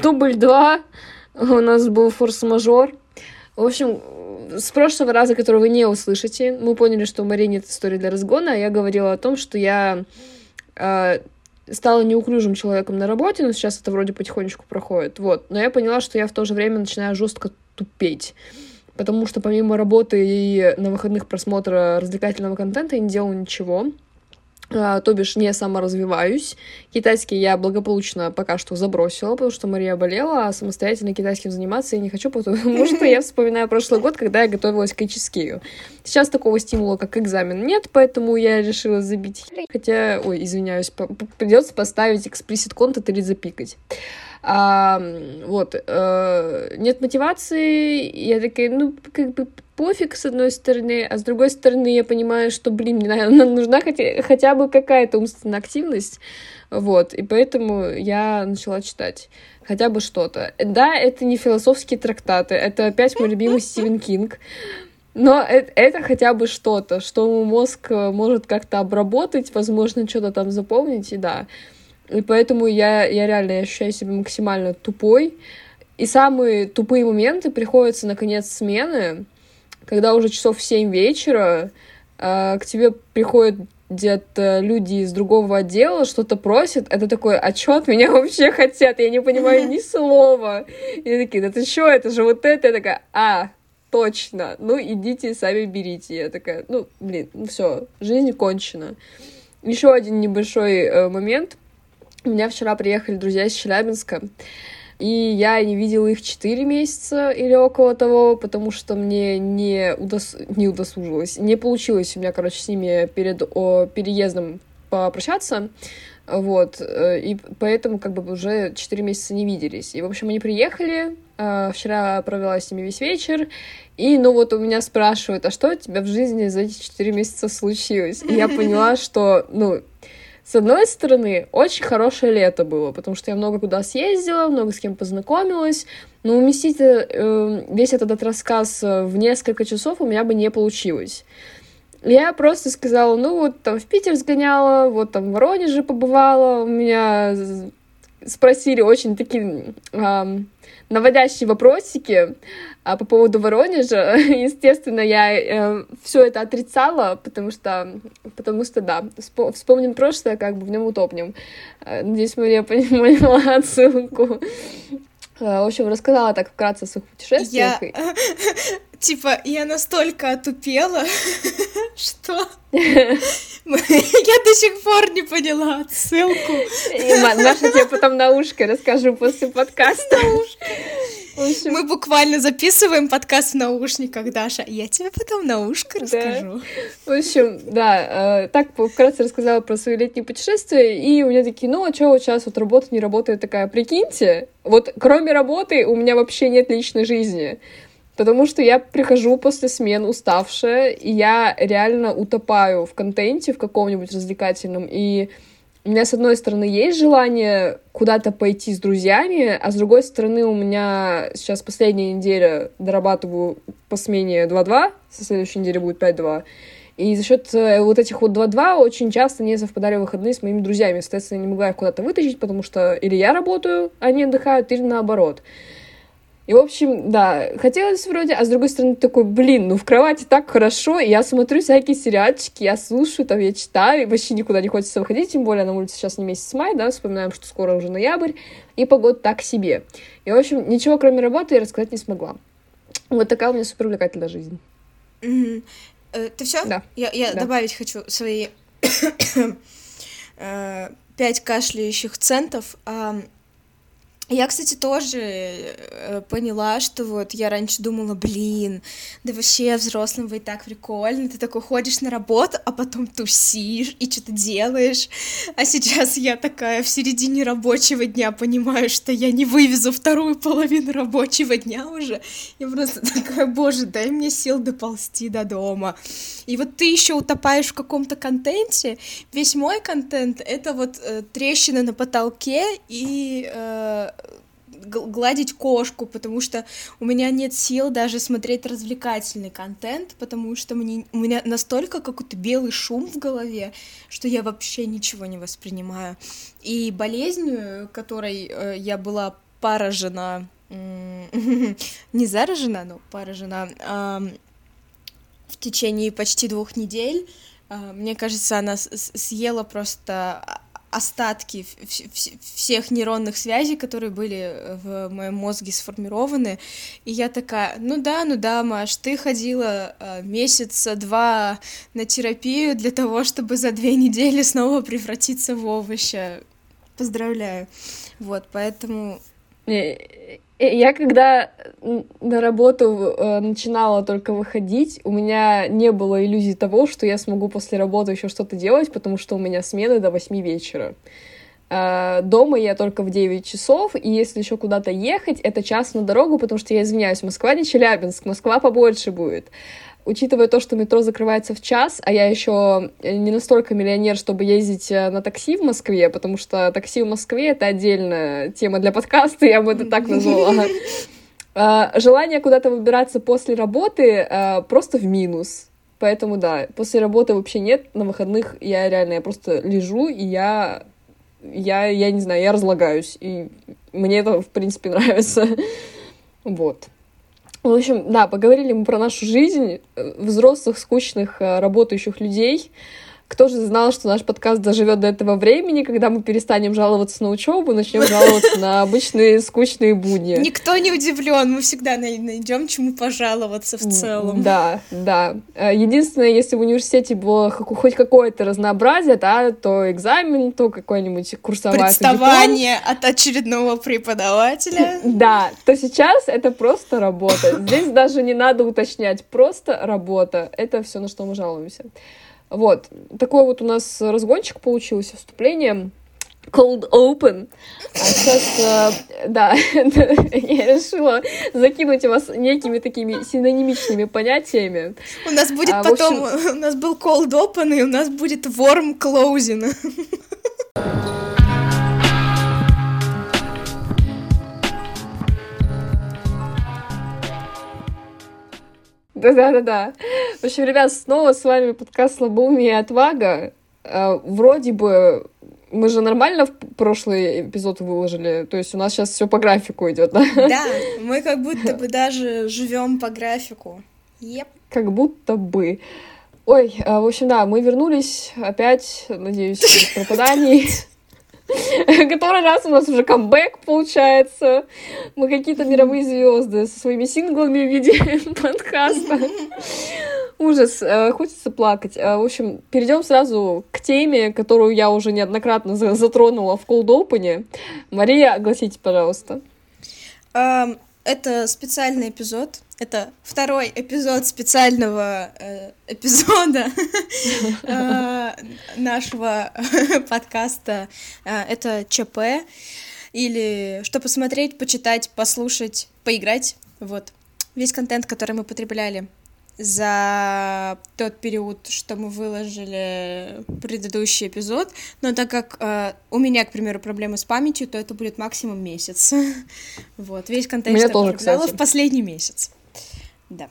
Дубль 2. У нас был форс-мажор. В общем, с прошлого раза, который вы не услышите, мы поняли, что у Марии нет истории для разгона, а я говорила о том, что я э, стала неуклюжим человеком на работе, но сейчас это вроде потихонечку проходит, вот. Но я поняла, что я в то же время начинаю жестко тупеть, потому что помимо работы и на выходных просмотра развлекательного контента я не делаю ничего. А, то бишь не саморазвиваюсь. Китайский я благополучно пока что забросила, потому что Мария болела, а самостоятельно китайским заниматься я не хочу, потому что я вспоминаю прошлый год, когда я готовилась к HSK. Сейчас такого стимула, как экзамен, нет, поэтому я решила забить. Хотя, ой, извиняюсь, придется поставить explicit content или запикать. А, вот, э, нет мотивации, я такая, ну, как бы пофиг, с одной стороны, а с другой стороны, я понимаю, что, блин, мне наверное, нужна хотя, хотя бы какая-то умственная активность, вот, и поэтому я начала читать хотя бы что-то. Да, это не философские трактаты, это опять мой любимый Стивен Кинг, но это, это хотя бы что-то, что мозг может как-то обработать, возможно, что-то там запомнить, и да. И поэтому я, я реально ощущаю себя максимально тупой. И самые тупые моменты приходятся на конец смены, когда уже часов в 7 вечера э, к тебе приходят где-то люди из другого отдела что-то просят, это такой, а что от меня вообще хотят? Я не понимаю ни слова. И они такие, да ты что, это же вот это? Я такая, а, точно, ну идите сами берите. Я такая, ну, блин, ну все, жизнь кончена. Еще один небольшой э, момент. У меня вчера приехали друзья из Челябинска, и я не видела их 4 месяца или около того, потому что мне не, удос... не удосужилось, не получилось у меня, короче, с ними перед о, переездом попрощаться, вот, э, и поэтому как бы уже 4 месяца не виделись. И, в общем, они приехали, э, вчера провела с ними весь вечер, и, ну, вот у меня спрашивают, а что у тебя в жизни за эти 4 месяца случилось? И я поняла, что, ну, с одной стороны, очень хорошее лето было, потому что я много куда съездила, много с кем познакомилась, но уместить э, весь этот рассказ в несколько часов у меня бы не получилось. Я просто сказала, ну вот там в Питер сгоняла, вот там в Воронеже побывала, у меня спросили очень такие эм, наводящие вопросики а, по поводу Воронежа. Естественно, я э, все это отрицала, потому что, потому что, да, вспомним прошлое, как бы в нем утопнем. Э, надеюсь, Мария поняла отсылку. Э, в общем, рассказала так вкратце о своих путешествиях. Я... Типа, я настолько отупела, что я до сих пор не поняла отсылку. Маша тебе потом на ушко расскажу после подкаста. Общем... Мы буквально записываем подкаст в наушниках, Даша. Я тебе потом на ушко расскажу. В общем, да, э, так вкратце рассказала про свои летние путешествия, и у меня такие, ну, а что вот сейчас вот работа не работает такая, прикиньте, вот кроме работы у меня вообще нет личной жизни. Потому что я прихожу после смен уставшая, и я реально утопаю в контенте в каком-нибудь развлекательном, и у меня, с одной стороны, есть желание куда-то пойти с друзьями, а с другой стороны, у меня сейчас последняя неделя дорабатываю по смене 2-2, со следующей недели будет 5-2. И за счет э, вот этих вот 2-2 очень часто не совпадали выходные с моими друзьями. Соответственно, я не могла их куда-то вытащить, потому что или я работаю, а они отдыхают, или наоборот. И, в общем, да, хотелось вроде, а с другой стороны такой, блин, ну в кровати так хорошо, и я смотрю всякие сериальчики, я слушаю, там, я читаю, и вообще никуда не хочется выходить, тем более на улице сейчас не месяц май, да, вспоминаем, что скоро уже ноябрь, и погода так себе. И, в общем, ничего кроме работы я рассказать не смогла. Вот такая у меня супер увлекательная жизнь. Mm-hmm. Ты все? Да. Я, я да. добавить хочу свои э, пять кашляющих центов. Я, кстати, тоже э, поняла, что вот я раньше думала, блин, да вообще взрослым и так прикольно, ты такой ходишь на работу, а потом тусишь и что-то делаешь, а сейчас я такая в середине рабочего дня понимаю, что я не вывезу вторую половину рабочего дня уже, я просто такая, боже, дай мне сил доползти до дома. И вот ты еще утопаешь в каком-то контенте, весь мой контент — это вот э, трещины на потолке и... Э, гладить кошку, потому что у меня нет сил даже смотреть развлекательный контент, потому что мне, у меня настолько какой-то белый шум в голове, что я вообще ничего не воспринимаю. И болезнь, которой э, я была пара жена, не заражена, но пара жена, в течение почти двух недель. Мне кажется, она съела просто остатки всех нейронных связей, которые были в моем мозге сформированы. И я такая, ну да, ну да, Маш, ты ходила э, месяца два на терапию для того, чтобы за две недели снова превратиться в овоща. Поздравляю. Вот, поэтому я когда на работу э, начинала только выходить, у меня не было иллюзии того, что я смогу после работы еще что-то делать, потому что у меня смены до 8 вечера. Э, дома я только в 9 часов, и если еще куда-то ехать, это час на дорогу, потому что я извиняюсь, Москва не Челябинск, Москва побольше будет учитывая то, что метро закрывается в час, а я еще не настолько миллионер, чтобы ездить э, на такси в Москве, потому что такси в Москве — это отдельная тема для подкаста, я бы это так назвала. А, желание куда-то выбираться после работы э, просто в минус. Поэтому да, после работы вообще нет, на выходных я реально, я просто лежу, и я, я, я не знаю, я разлагаюсь, и мне это, в принципе, нравится. Вот. В общем, да, поговорили мы про нашу жизнь, э, взрослых, скучных, э, работающих людей. Кто же знал, что наш подкаст доживет до этого времени, когда мы перестанем жаловаться на учебу, начнем жаловаться на обычные скучные будни. Никто не удивлен, мы всегда найдем чему пожаловаться в целом. Да, да. Э, единственное, если в университете было хоть какое-то разнообразие, да, то экзамен, то какой-нибудь курсовая Представание от очередного преподавателя. Да, то сейчас это просто работа. Здесь даже не надо уточнять, просто работа. Это все, на что мы жалуемся. Вот. Такой вот у нас разгончик получился, вступление. Cold Open. А сейчас, э, да, я решила закинуть вас некими такими синонимичными понятиями. У нас будет а, потом, общем... у нас был Cold Open, и у нас будет Warm Closing. Да-да-да-да. В общем, ребят, снова с вами подкаст «Слабоумие и отвага». А, вроде бы мы же нормально в прошлый эпизод выложили, то есть у нас сейчас все по графику идет, да? Да, мы как будто бы даже живем по графику. Yep. Как будто бы. Ой, а, в общем, да, мы вернулись опять, надеюсь, без пропаданий. Который раз у нас уже камбэк получается. Мы какие-то мировые звезды со своими синглами в виде подкаста. Ужас, э, хочется плакать. Э, в общем, перейдем сразу к теме, которую я уже неоднократно затронула в Cold Open. Мария, огласите, пожалуйста. Это специальный эпизод. Это второй эпизод специального э, эпизода э, нашего подкаста. Э, это ЧП. Или что посмотреть, почитать, послушать, поиграть. Вот. Весь контент, который мы потребляли за тот период, что мы выложили предыдущий эпизод, но так как э, у меня, к примеру, проблемы с памятью, то это будет максимум месяц. вот, весь контент, что я в последний месяц. Да.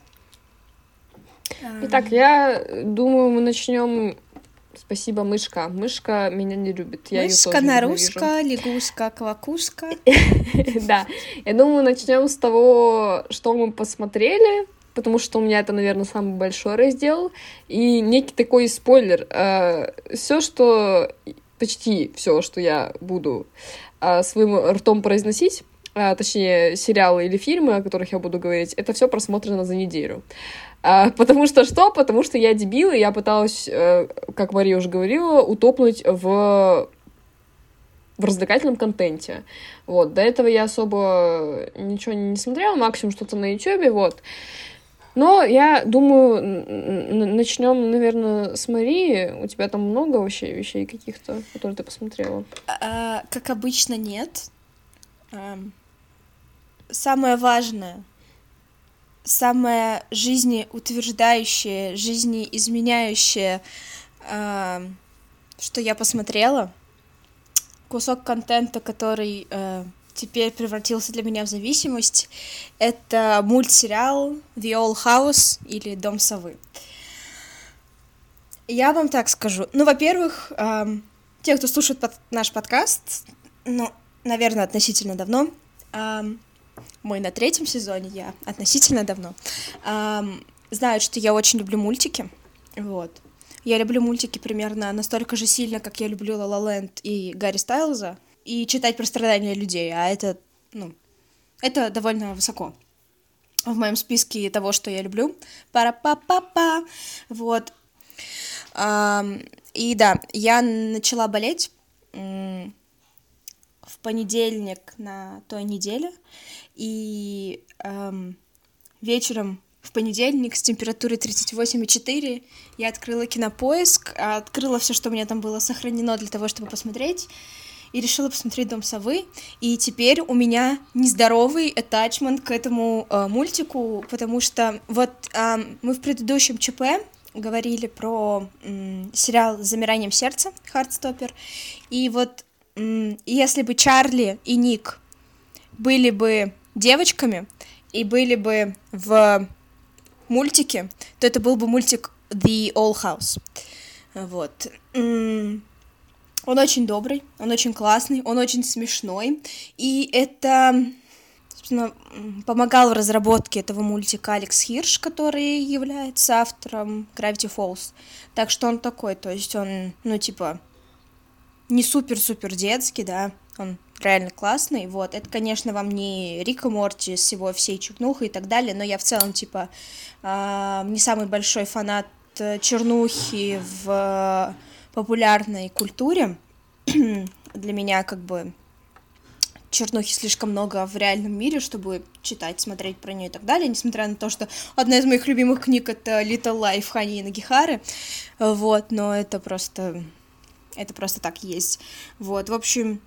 Итак, я думаю, мы начнем. Спасибо, мышка. Мышка меня не любит. Я мышка, нарушка, лягушка, квакушка. да. Я думаю, начнем с того, что мы посмотрели потому что у меня это, наверное, самый большой раздел. И некий такой спойлер. Э, все, что... Почти все, что я буду э, своим ртом произносить, а, точнее, сериалы или фильмы, о которых я буду говорить, это все просмотрено за неделю. А, потому что что? Потому что я дебил, и я пыталась, э, как Мария уже говорила, утопнуть в в развлекательном контенте. Вот, до этого я особо ничего не смотрела, максимум что-то на YouTube, вот. Но я думаю, начнем, наверное, с Марии. У тебя там много вообще вещей каких-то, которые ты посмотрела? А, как обычно, нет. А, самое важное, самое жизнеутверждающее, жизнеизменяющее, а, что я посмотрела, кусок контента, который а, теперь превратился для меня в зависимость, это мультсериал The Old House или Дом совы. Я вам так скажу. Ну, во-первых, э, те, кто слушает под наш подкаст, ну, наверное, относительно давно, эм, мы на третьем сезоне, я относительно давно, эм, знают, что я очень люблю мультики, вот. Я люблю мультики примерно настолько же сильно, как я люблю La La Land и Гарри Стайлза, и читать про страдания людей, а это, ну, это довольно высоко в моем списке того, что я люблю. Пара-па-па-па. Вот. И да, я начала болеть в понедельник на той неделе, и эм, вечером в понедельник с температурой 38,4 я открыла кинопоиск, открыла все, что у меня там было сохранено для того, чтобы посмотреть, и решила посмотреть «Дом совы», и теперь у меня нездоровый attachment к этому э, мультику, потому что вот э, мы в предыдущем ЧП говорили про м, сериал замиранием сердца Хардстоппер. И вот м, если бы Чарли и Ник были бы девочками и были бы в мультике, то это был бы мультик The All House. Вот. Он очень добрый, он очень классный, он очень смешной. И это собственно, помогал в разработке этого мультика Алекс Хирш, который является автором Gravity Falls. Так что он такой, то есть он, ну, типа, не супер-супер детский, да, он реально классный, вот, это, конечно, вам не Рика Морти с его всей чукнухой и так далее, но я в целом, типа, э, не самый большой фанат чернухи в популярной культуре, для меня, как бы, чернухи слишком много в реальном мире, чтобы читать, смотреть про нее и так далее, несмотря на то, что одна из моих любимых книг это Little Life Хани и Нагихары, вот, но это просто, это просто так есть, вот, в общем,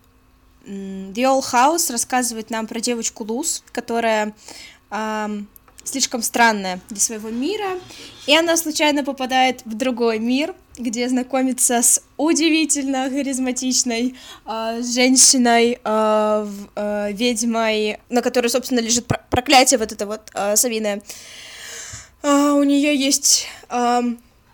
The Old House рассказывает нам про девочку Луз, которая эм, слишком странная для своего мира, и она случайно попадает в другой мир, где знакомится с удивительно харизматичной э, женщиной, э, э, ведьмой, на которой, собственно, лежит проклятие вот это вот э, совиное. Э, у нее есть э,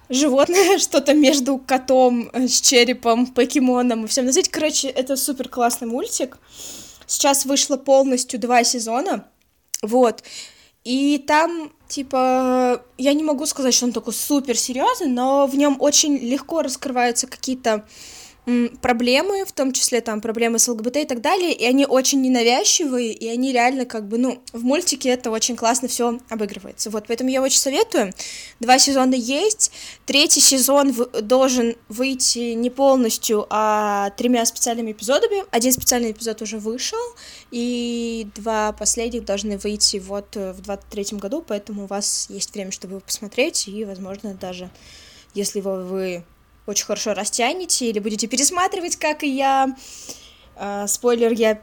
животное, что-то между котом с черепом, покемоном и всем на свете. Короче, это супер классный мультик. Сейчас вышло полностью два сезона. Вот. И там, типа, я не могу сказать, что он такой супер серьезный, но в нем очень легко раскрываются какие-то проблемы, в том числе там проблемы с ЛГБТ и так далее, и они очень ненавязчивые, и они реально как бы, ну, в мультике это очень классно все обыгрывается. Вот, поэтому я очень советую. Два сезона есть, третий сезон должен выйти не полностью, а тремя специальными эпизодами. Один специальный эпизод уже вышел, и два последних должны выйти вот в 23 году, поэтому у вас есть время, чтобы посмотреть, и, возможно, даже если вы очень хорошо растянете или будете пересматривать, как и я. А, спойлер, я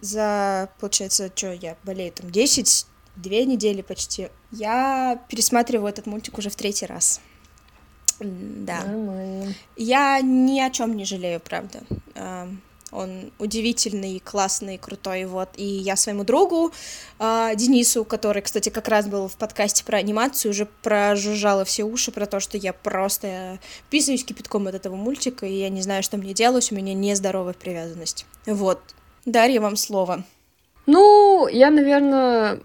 за, получается, что я болею там 10, две недели почти. Я пересматриваю этот мультик уже в третий раз. Да. Нормально. Я ни о чем не жалею, правда. Он удивительный, классный, крутой, вот. И я своему другу э, Денису, который, кстати, как раз был в подкасте про анимацию, уже прожужжала все уши про то, что я просто писаюсь кипятком от этого мультика, и я не знаю, что мне делать, у меня нездоровая привязанность. Вот. Дарья, вам слово. Ну, я, наверное,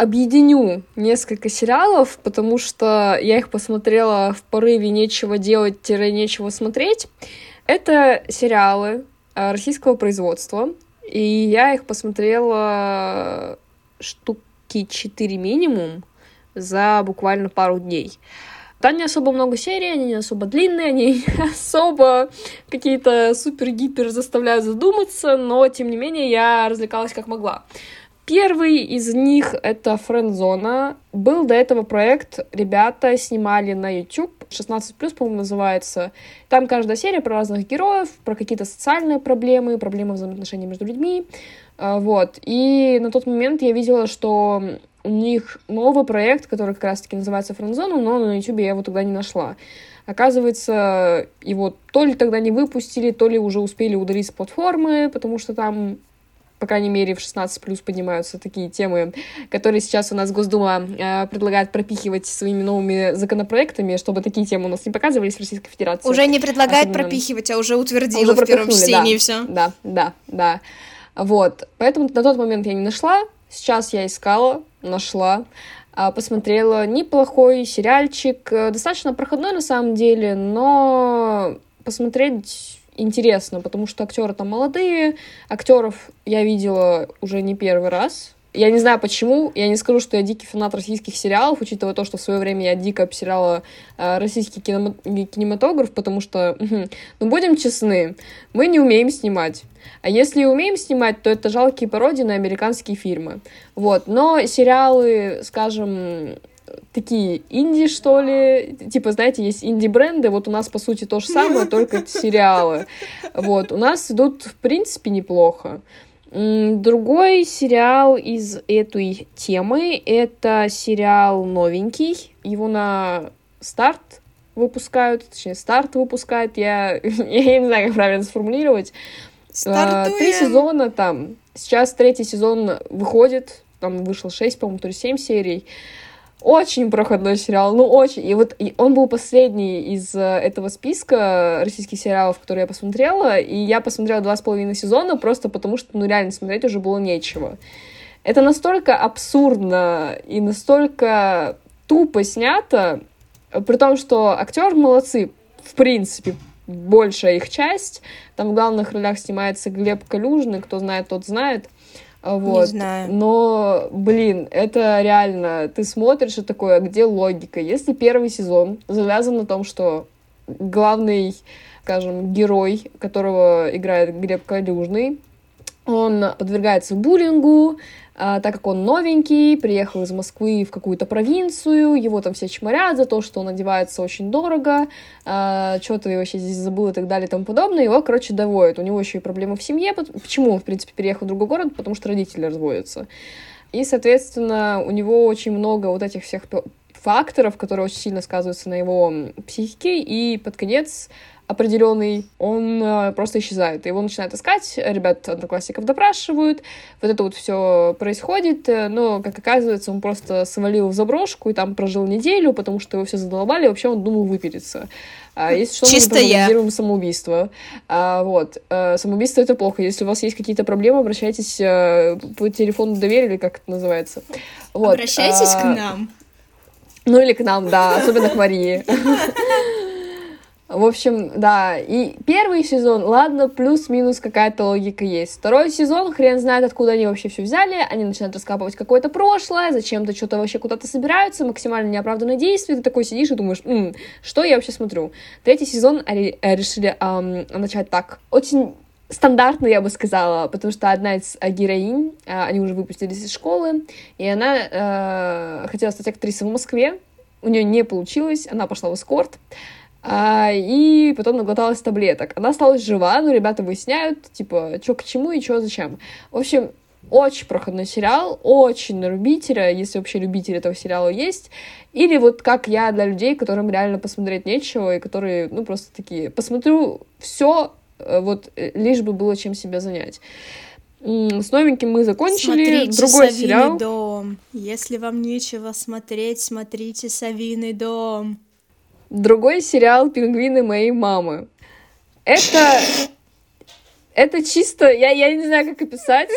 объединю несколько сериалов, потому что я их посмотрела в порыве нечего делать-нечего смотреть. Это сериалы, российского производства, и я их посмотрела штуки 4 минимум за буквально пару дней. Там не особо много серий, они не особо длинные, они не особо какие-то супер-гипер заставляют задуматься, но, тем не менее, я развлекалась как могла. Первый из них — это Френдзона. Был до этого проект, ребята снимали на YouTube, 16+, по-моему, называется. Там каждая серия про разных героев, про какие-то социальные проблемы, проблемы взаимоотношений между людьми. А, вот. И на тот момент я видела, что у них новый проект, который как раз-таки называется Френдзона, но на YouTube я его тогда не нашла. Оказывается, его то ли тогда не выпустили, то ли уже успели удалить с платформы, потому что там по крайней мере, в 16 плюс поднимаются такие темы, которые сейчас у нас Госдума э, предлагает пропихивать своими новыми законопроектами, чтобы такие темы у нас не показывались в Российской Федерации. Уже не предлагает Особенно... пропихивать, а уже утвердила уже в первом чтении да, все. Да, да, да. Вот, поэтому на тот момент я не нашла, сейчас я искала, нашла, а, посмотрела неплохой сериальчик, э, достаточно проходной на самом деле, но посмотреть интересно, потому что актеры там молодые, актеров я видела уже не первый раз, я не знаю почему, я не скажу, что я дикий фанат российских сериалов, учитывая то, что в свое время я дико обсирала э, российский кино кинематограф, потому что, ну, будем честны, мы не умеем снимать. А если и умеем снимать, то это жалкие пародии на американские фильмы. Вот. Но сериалы, скажем, такие инди, что ли, типа, знаете, есть инди-бренды, вот у нас, по сути, то же самое, только сериалы. Вот, у нас идут, в принципе, неплохо. Другой сериал из этой темы — это сериал новенький. Его на старт выпускают, точнее, старт выпускает. Я, я не знаю, как правильно сформулировать. Стартуем. Три сезона там. Сейчас третий сезон выходит. Там вышло шесть, по-моему, то ли семь серий. Очень проходной сериал, ну очень. И вот и он был последний из э, этого списка российских сериалов, которые я посмотрела, и я посмотрела два с половиной сезона просто потому, что, ну, реально смотреть уже было нечего. Это настолько абсурдно и настолько тупо снято, при том, что актеры молодцы, в принципе, большая их часть. Там в главных ролях снимается Глеб Калюжный, кто знает, тот знает. Вот. Не знаю. Но, блин, это реально, ты смотришь и такое, а где логика? Если первый сезон завязан на том, что главный, скажем, герой, которого играет Глеб Калюжный, он подвергается буллингу, а, так как он новенький, приехал из Москвы в какую-то провинцию, его там все чморят за то, что он одевается очень дорого, а, что ты вообще здесь забыл и так далее и тому подобное, его, короче, доводят. У него еще и проблемы в семье. Почему он, в принципе, переехал в другой город? Потому что родители разводятся. И, соответственно, у него очень много вот этих всех факторов, которые очень сильно сказываются на его психике, и под конец определенный, он э, просто исчезает. Его начинают искать, ребят одноклассников допрашивают, вот это вот все происходит, э, но, как оказывается, он просто свалил в заброшку и там прожил неделю, потому что его все задолбали, и вообще он думал выпилиться. А если что, Чисто мы я. самоубийство. А, вот. А, самоубийство — это плохо. Если у вас есть какие-то проблемы, обращайтесь а, по телефону доверия, или как это называется. Вот. Обращайтесь а, к нам. Ну или к нам, да, особенно к Марии. В общем, да, и первый сезон, ладно, плюс-минус какая-то логика есть. Второй сезон, хрен знает, откуда они вообще все взяли, они начинают раскапывать какое-то прошлое, зачем-то что-то вообще куда-то собираются, максимально неоправданные действия, ты такой сидишь и думаешь, М, что я вообще смотрю? Третий сезон э, решили эм, начать так. Очень стандартно, я бы сказала, потому что одна из э, героинь, э, они уже выпустились из школы, и она э, хотела стать актрисой в Москве, у нее не получилось, она пошла в эскорт, а, и потом наглоталась таблеток. Она осталась жива, но ребята выясняют, типа, что к чему и что зачем. В общем, очень проходной сериал, очень на любителя, если вообще любитель этого сериала есть. Или вот как я для людей, которым реально посмотреть нечего, и которые, ну, просто такие, посмотрю все, э, вот, э, лишь бы было чем себя занять. С новеньким мы закончили. Смотрите Другой Савиный сериал. дом. Если вам нечего смотреть, смотрите Савиный дом. Другой сериал «Пингвины моей мамы». Это... Это чисто... Я, я не знаю, как описать.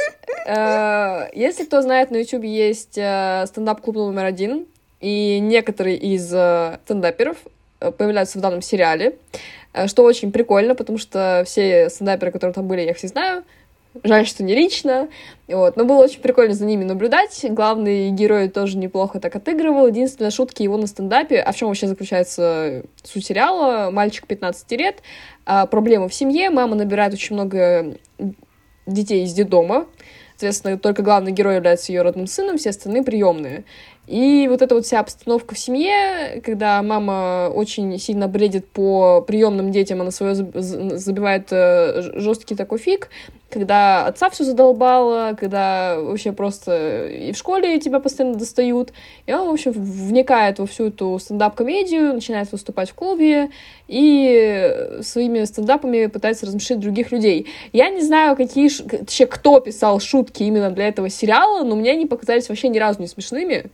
Э, если кто знает, на YouTube есть э, стендап-клуб номер один, и некоторые из э, стендаперов появляются в данном сериале, что очень прикольно, потому что все стендаперы, которые там были, я их все знаю, Жаль, что не лично. Вот. Но было очень прикольно за ними наблюдать. Главный герой тоже неплохо так отыгрывал. Единственная шутки его на стендапе. А в чем вообще заключается суть сериала? Мальчик 15 лет, а, проблемы в семье, мама набирает очень много детей из детдома. Соответственно, только главный герой является ее родным сыном, все остальные приемные. И вот эта вот вся обстановка в семье, когда мама очень сильно бредит по приемным детям, она свое забивает э, жесткий такой фиг, когда отца все задолбало, когда вообще просто и в школе тебя постоянно достают. И он, в общем, вникает во всю эту стендап-комедию, начинает выступать в клубе и своими стендапами пытается размешить других людей. Я не знаю, какие, вообще, кто писал шутки именно для этого сериала, но мне они показались вообще ни разу не смешными.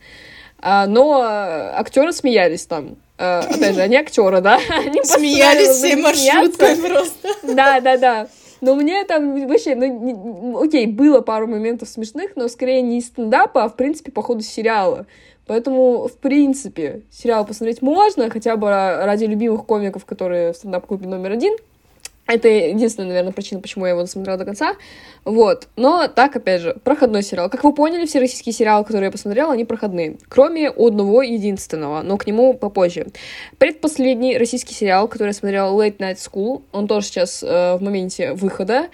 А, но актеры смеялись там. А, опять же, они актеры, да? Они смеялись всей маршруткой просто. Да, да, да. Но мне там вообще, ну, не, окей, было пару моментов смешных, но скорее не из стендапа, а в принципе по ходу сериала. Поэтому, в принципе, сериал посмотреть можно, хотя бы ради любимых комиков, которые в стендап-клубе номер один — это единственная, наверное, причина, почему я его досмотрела до конца. Вот. Но так, опять же, проходной сериал. Как вы поняли, все российские сериалы, которые я посмотрела, они проходные. Кроме одного единственного, но к нему попозже. Предпоследний российский сериал, который я смотрела, Late Night School, он тоже сейчас э, в моменте выхода.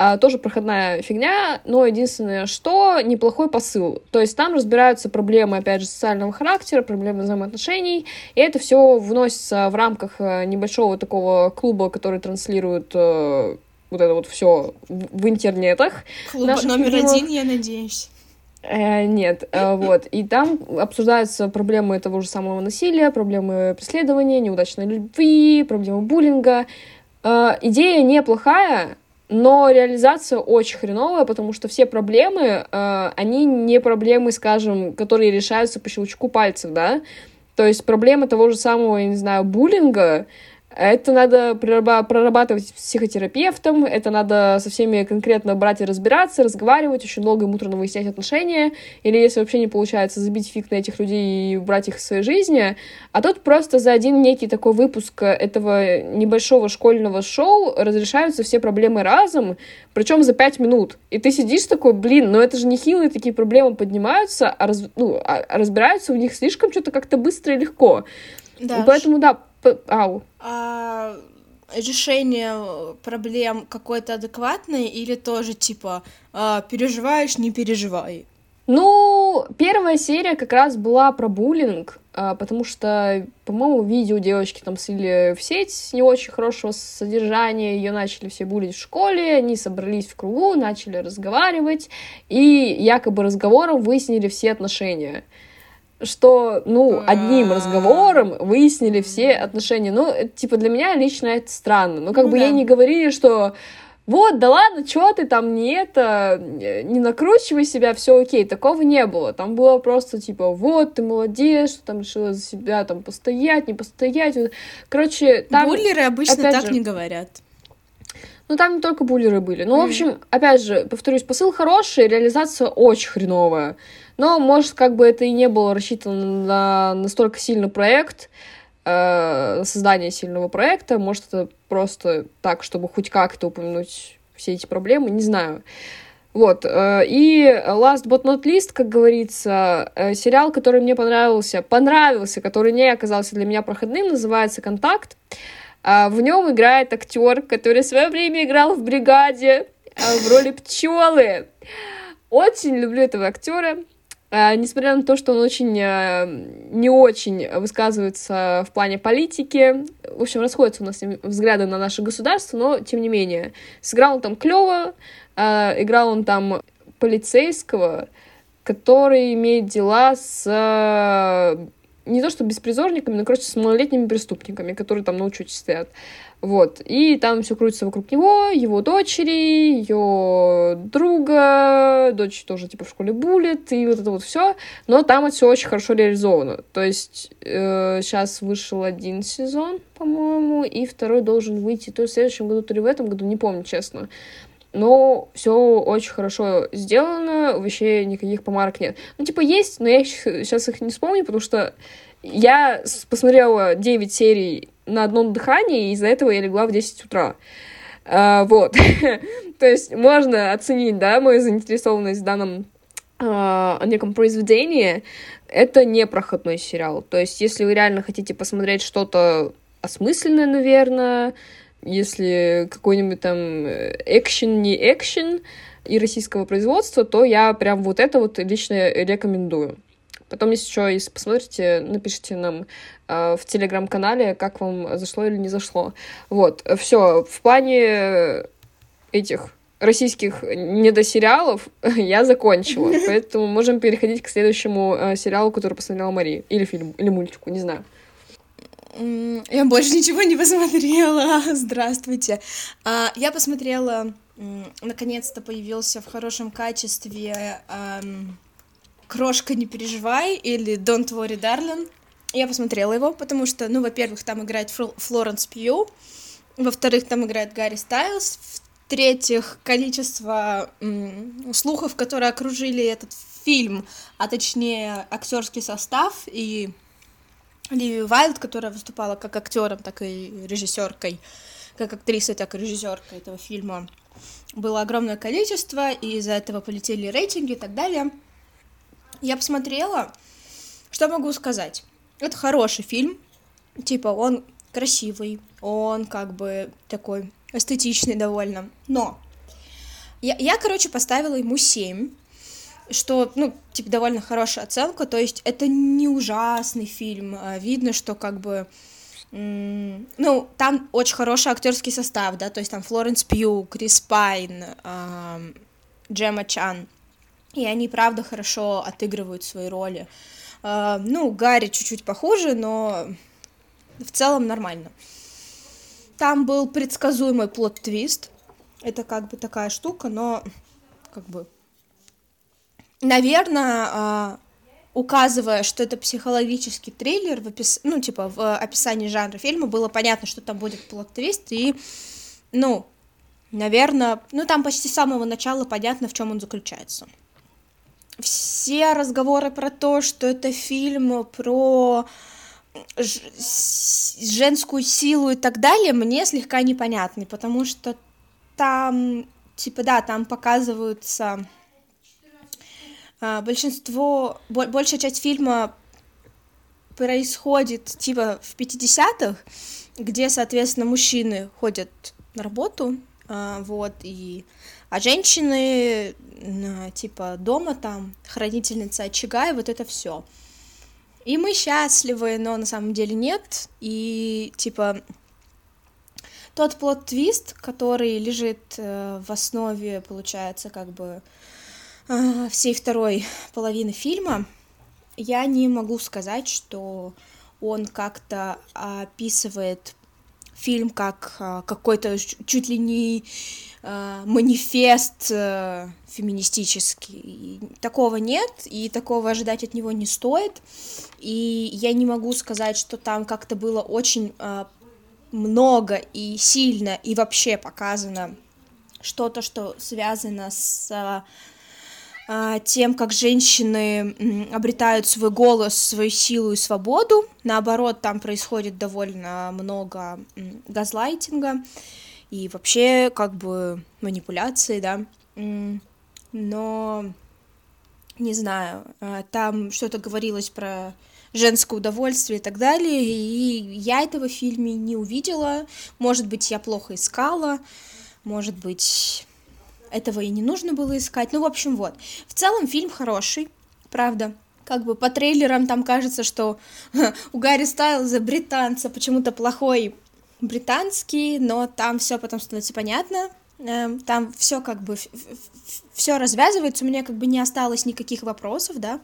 А, тоже проходная фигня, но единственное, что неплохой посыл. То есть там разбираются проблемы, опять же, социального характера, проблемы взаимоотношений, и это все вносится в рамках э, небольшого такого клуба, который транслирует э, вот это вот все в, в интернетах. Клуб номер фильмов. один, я надеюсь. Э, нет, э, вот. И там обсуждаются проблемы того же самого насилия, проблемы преследования, неудачной любви, проблемы буллинга. Э, идея неплохая, но реализация очень хреновая, потому что все проблемы, э, они не проблемы, скажем, которые решаются по щелчку пальцев, да, то есть проблемы того же самого, я не знаю, буллинга, это надо прорабатывать с психотерапевтом, это надо со всеми конкретно брать и разбираться, разговаривать, очень долго и муторно выяснять отношения, или если вообще не получается забить фиг на этих людей и брать их в своей жизни. А тут просто за один некий такой выпуск этого небольшого школьного шоу разрешаются все проблемы разом, причем за пять минут. И ты сидишь такой, блин, ну это же не хилые такие проблемы поднимаются, а, раз, ну, а разбираются в них слишком что-то как-то быстро и легко. Да. Поэтому, да, Ау. А решение проблем какое-то адекватное или тоже типа а, переживаешь, не переживай? Ну, первая серия как раз была про буллинг, а, потому что, по-моему, видео девочки там слили в сеть не очень хорошего содержания, ее начали все булить в школе, они собрались в кругу, начали разговаривать, и якобы разговором выяснили все отношения что, ну, одним разговором выяснили все отношения. Ну, типа, для меня лично это странно. Ну, как ну, бы да. ей не говорили, что вот, да ладно, что ты там не это, не накручивай себя, все окей, такого не было. Там было просто типа, вот, ты молодец, что там решила за себя там постоять, не постоять. Короче, там... Буллеры обычно так же, не говорят. Ну, там не только буллеры были. Ну, в общем, опять же, повторюсь, посыл хороший, реализация очень хреновая. Но, может, как бы это и не было рассчитано на настолько сильный проект, э, создание сильного проекта. Может, это просто так, чтобы хоть как-то упомянуть все эти проблемы, не знаю. Вот, э, и last but not least, как говорится, э, сериал, который мне понравился, понравился, который не оказался для меня проходным, называется «Контакт». Э, в нем играет актер, который в свое время играл в «Бригаде» э, в роли пчелы. Очень люблю этого актера. Uh, несмотря на то, что он очень не очень высказывается в плане политики, в общем, расходятся у нас взгляды на наше государство, но тем не менее. Сыграл он там клево, играл он там полицейского, который имеет дела с не то что беспризорниками, но, короче, с малолетними преступниками, которые там на учете стоят. Вот. И там все крутится вокруг него, его дочери, ее друга, дочь тоже типа в школе булит, и вот это вот все. Но там это все очень хорошо реализовано. То есть э, сейчас вышел один сезон, по-моему, и второй должен выйти то в следующем году, то ли в этом году, не помню, честно. Но все очень хорошо сделано, вообще никаких помарок нет. Ну, типа, есть, но я сейчас их не вспомню, потому что я посмотрела 9 серий на одном дыхании, и из-за этого я легла в 10 утра. А, вот. То есть можно оценить, да, мою заинтересованность в данном а, неком произведении. Это не проходной сериал. То есть если вы реально хотите посмотреть что-то осмысленное, наверное, если какой-нибудь там экшен, не экшен и российского производства, то я прям вот это вот лично рекомендую. Потом, если что, если посмотрите, напишите нам э, в телеграм-канале, как вам зашло или не зашло. Вот, все. В плане этих российских недосериалов я закончила, поэтому можем переходить к следующему э, сериалу, который посмотрела Мария. Или фильм, или мультику, не знаю. Я больше ничего не посмотрела. Здравствуйте. А, я посмотрела, наконец-то появился в хорошем качестве Крошка, не переживай, или Don't worry, darling. Я посмотрела его, потому что, ну, во-первых, там играет Флоренс Пью, во-вторых, там играет Гарри Стайлз, В-третьих, количество слухов, которые окружили этот фильм, а точнее актерский состав и Ливи Вайлд, которая выступала как актером, так и режиссеркой, как актрисой, так и режиссеркой этого фильма, было огромное количество, и из-за этого полетели рейтинги и так далее. Я посмотрела, что могу сказать? Это хороший фильм, типа он красивый, он как бы такой эстетичный довольно, но я, я короче, поставила ему 7, что, ну, типа, довольно хорошая оценка, то есть это не ужасный фильм, а видно, что как бы, ну, там очень хороший актерский состав, да, то есть там Флоренс Пью, Крис Пайн, Джема Чан, и они, правда, хорошо отыгрывают свои роли. Э, ну, Гарри чуть-чуть похуже, но в целом нормально. Там был предсказуемый plot twist, это как бы такая штука, но как бы наверное, а, указывая, что это психологический триллер, в опис... ну, типа, в описании жанра фильма было понятно, что там будет plot twist, и, ну, наверное, ну, там почти с самого начала понятно, в чем он заключается. Все разговоры про то, что это фильм про женскую силу и так далее, мне слегка непонятны, потому что там, типа, да, там показываются большинство, большая часть фильма происходит типа в 50-х, где, соответственно, мужчины ходят на работу, а, вот, и а женщины типа дома там, хранительница очага, и вот это все. И мы счастливы, но на самом деле нет. И типа тот плод-твист, который лежит э, в основе, получается, как бы всей второй половины фильма, я не могу сказать, что он как-то описывает фильм как э, какой-то чуть ли не э, манифест феминистический. Такого нет, и такого ожидать от него не стоит. И я не могу сказать, что там как-то было очень много и сильно и вообще показано что-то, что связано с тем, как женщины обретают свой голос, свою силу и свободу. Наоборот, там происходит довольно много газлайтинга и вообще как бы манипуляции, да. Но не знаю, а, там что-то говорилось про женское удовольствие и так далее, и я этого в фильме не увидела. Может быть, я плохо искала, может быть, этого и не нужно было искать. Ну, в общем, вот. В целом фильм хороший, правда. Как бы по трейлерам там кажется, что у Гарри Стайлза британца почему-то плохой британский, но там все потом становится понятно. Эм, там все как бы все развязывается, у меня как бы не осталось никаких вопросов, да,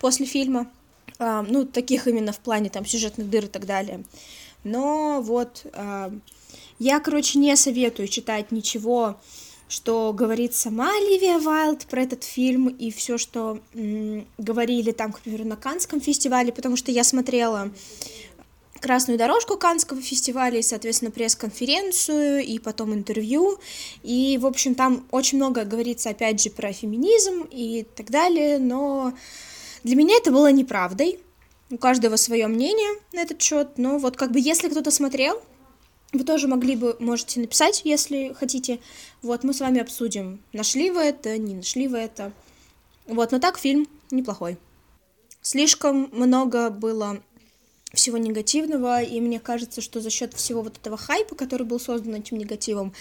после фильма. Ну, таких именно в плане там сюжетных дыр и так далее. Но вот я, короче, не советую читать ничего что говорит сама Оливия Вайлд про этот фильм и все, что м, говорили там, к примеру, на Канском фестивале, потому что я смотрела красную дорожку Канского фестиваля, и, соответственно, пресс-конференцию, и потом интервью, и, в общем, там очень много говорится, опять же, про феминизм и так далее, но для меня это было неправдой, у каждого свое мнение на этот счет, но вот как бы если кто-то смотрел, вы тоже могли бы, можете написать, если хотите. Вот, мы с вами обсудим, нашли вы это, не нашли вы это. Вот, но так фильм неплохой. Слишком много было всего негативного, и мне кажется, что за счет всего вот этого хайпа, который был создан этим негативом,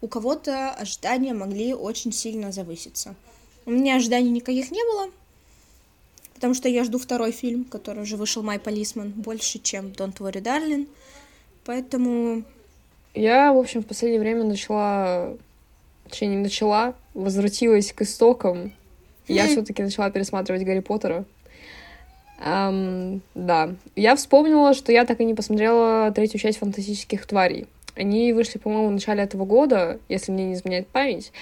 у кого-то ожидания могли очень сильно завыситься. У меня ожиданий никаких не было, потому что я жду второй фильм, который уже вышел «My Policeman», больше, чем «Don't Worry, Darling», поэтому я, в общем, в последнее время начала, точнее, не начала, возвратилась к истокам. Я все-таки начала пересматривать Гарри Поттера. Um, да. Я вспомнила, что я так и не посмотрела третью часть фантастических тварей. Они вышли, по-моему, в начале этого года, если мне не изменяет память.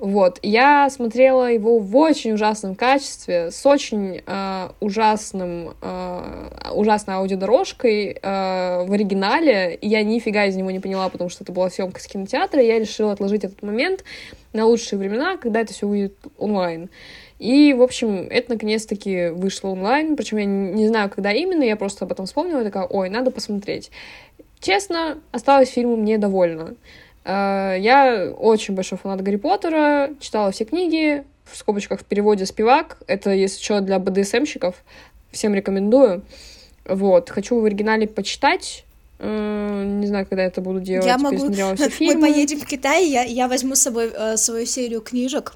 Вот, я смотрела его в очень ужасном качестве, с очень э, ужасным, э, ужасной аудиодорожкой э, в оригинале, и я нифига из него не поняла, потому что это была съемка с кинотеатра, и я решила отложить этот момент на лучшие времена, когда это все выйдет онлайн. И, в общем, это наконец-таки вышло онлайн, причем я не знаю, когда именно, я просто об этом вспомнила, такая, ой, надо посмотреть. Честно, осталось фильмом недовольна. Э, я очень большой фанат Гарри Поттера, читала все книги, в скобочках в переводе «Спивак». Это, если что, для БДСМщиков. Всем рекомендую. Вот. Хочу в оригинале почитать. Э, не знаю, когда это буду делать. Я могу... Мы поедем в Китай, я, я возьму с собой э, свою серию книжек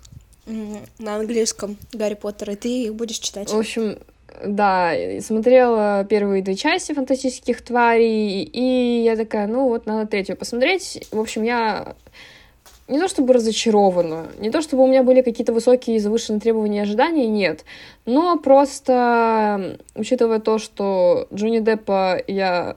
на английском Гарри Поттера, и ты их будешь читать. В общем, да, смотрела первые две части фантастических тварей, и я такая, ну вот, надо третью посмотреть. В общем, я не то чтобы разочарована, не то чтобы у меня были какие-то высокие завышенные требования и ожидания, нет. Но просто, учитывая то, что Джонни Деппа я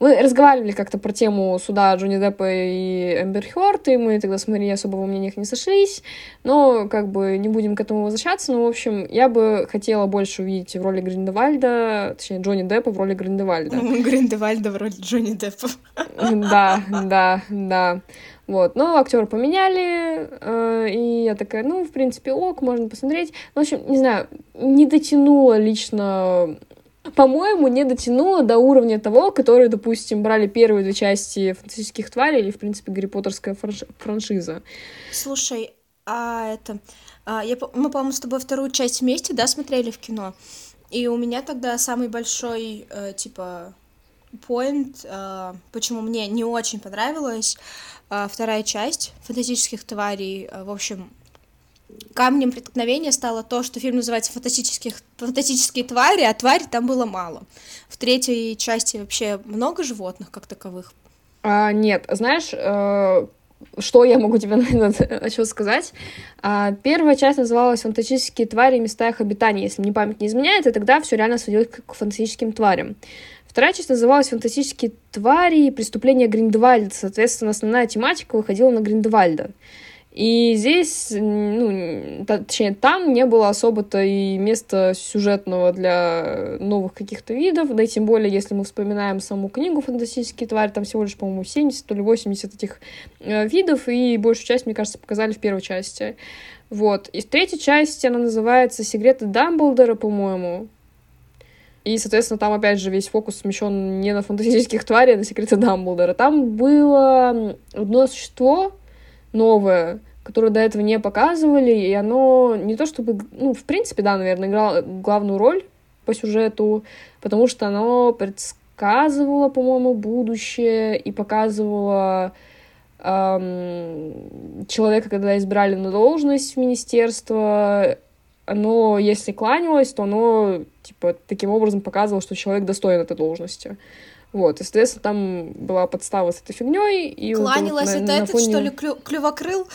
мы разговаривали как-то про тему суда Джонни Деппа и Эмбер Хёрд, и мы тогда с Марией особо во мнениях не сошлись, но как бы не будем к этому возвращаться, но, в общем, я бы хотела больше увидеть в роли Гриндевальда, точнее, Джонни Деппа в роли Гриндевальда. Гриндевальда в роли Джонни Деппа. Да, да, да. Вот, но актера поменяли, э, и я такая, ну, в принципе, ок, можно посмотреть. В общем, не знаю, не дотянула лично по-моему, не дотянула до уровня того, который, допустим, брали первые две части фантастических тварей или, в принципе, Гарри Поттерская франш... франшиза. Слушай, а это... А, я, мы, по-моему, с тобой вторую часть вместе, да, смотрели в кино? И у меня тогда самый большой, э, типа, point, э, почему мне не очень понравилась э, вторая часть фантастических тварей. Э, в общем, камнем преткновения стало то, что фильм называется «Фантастических, «Фантастические твари», а тварей там было мало. В третьей части вообще много животных как таковых? А, нет, знаешь, э, что я могу тебе еще сказать? А, первая часть называлась «Фантастические твари и места их обитания». Если мне память не изменяет, и тогда все реально сводилось к фантастическим тварям. Вторая часть называлась «Фантастические твари и преступления Гриндевальда». Соответственно, основная тематика выходила на Гриндевальда. И здесь, ну, точнее, там не было особо-то и места сюжетного для новых каких-то видов, да и тем более, если мы вспоминаем саму книгу «Фантастические твари», там всего лишь, по-моему, 70 или 80 этих э, видов, и большую часть, мне кажется, показали в первой части. Вот. И в третьей части она называется «Секреты Дамблдора», по-моему. И, соответственно, там, опять же, весь фокус смещен не на фантастических тварей, а на секреты Дамблдора. Там было одно существо, новое, которое до этого не показывали, и оно не то чтобы, ну, в принципе, да, наверное, играло главную роль по сюжету, потому что оно предсказывало, по-моему, будущее и показывало эм, человека, когда избрали на должность в министерство, оно, если кланялось, то оно, типа, таким образом показывало, что человек достоин этой должности. Вот, и, соответственно, там была подстава с этой фигней. И кланялась вот, на, это на этот, фоне... что ли, клю... клювокрыл?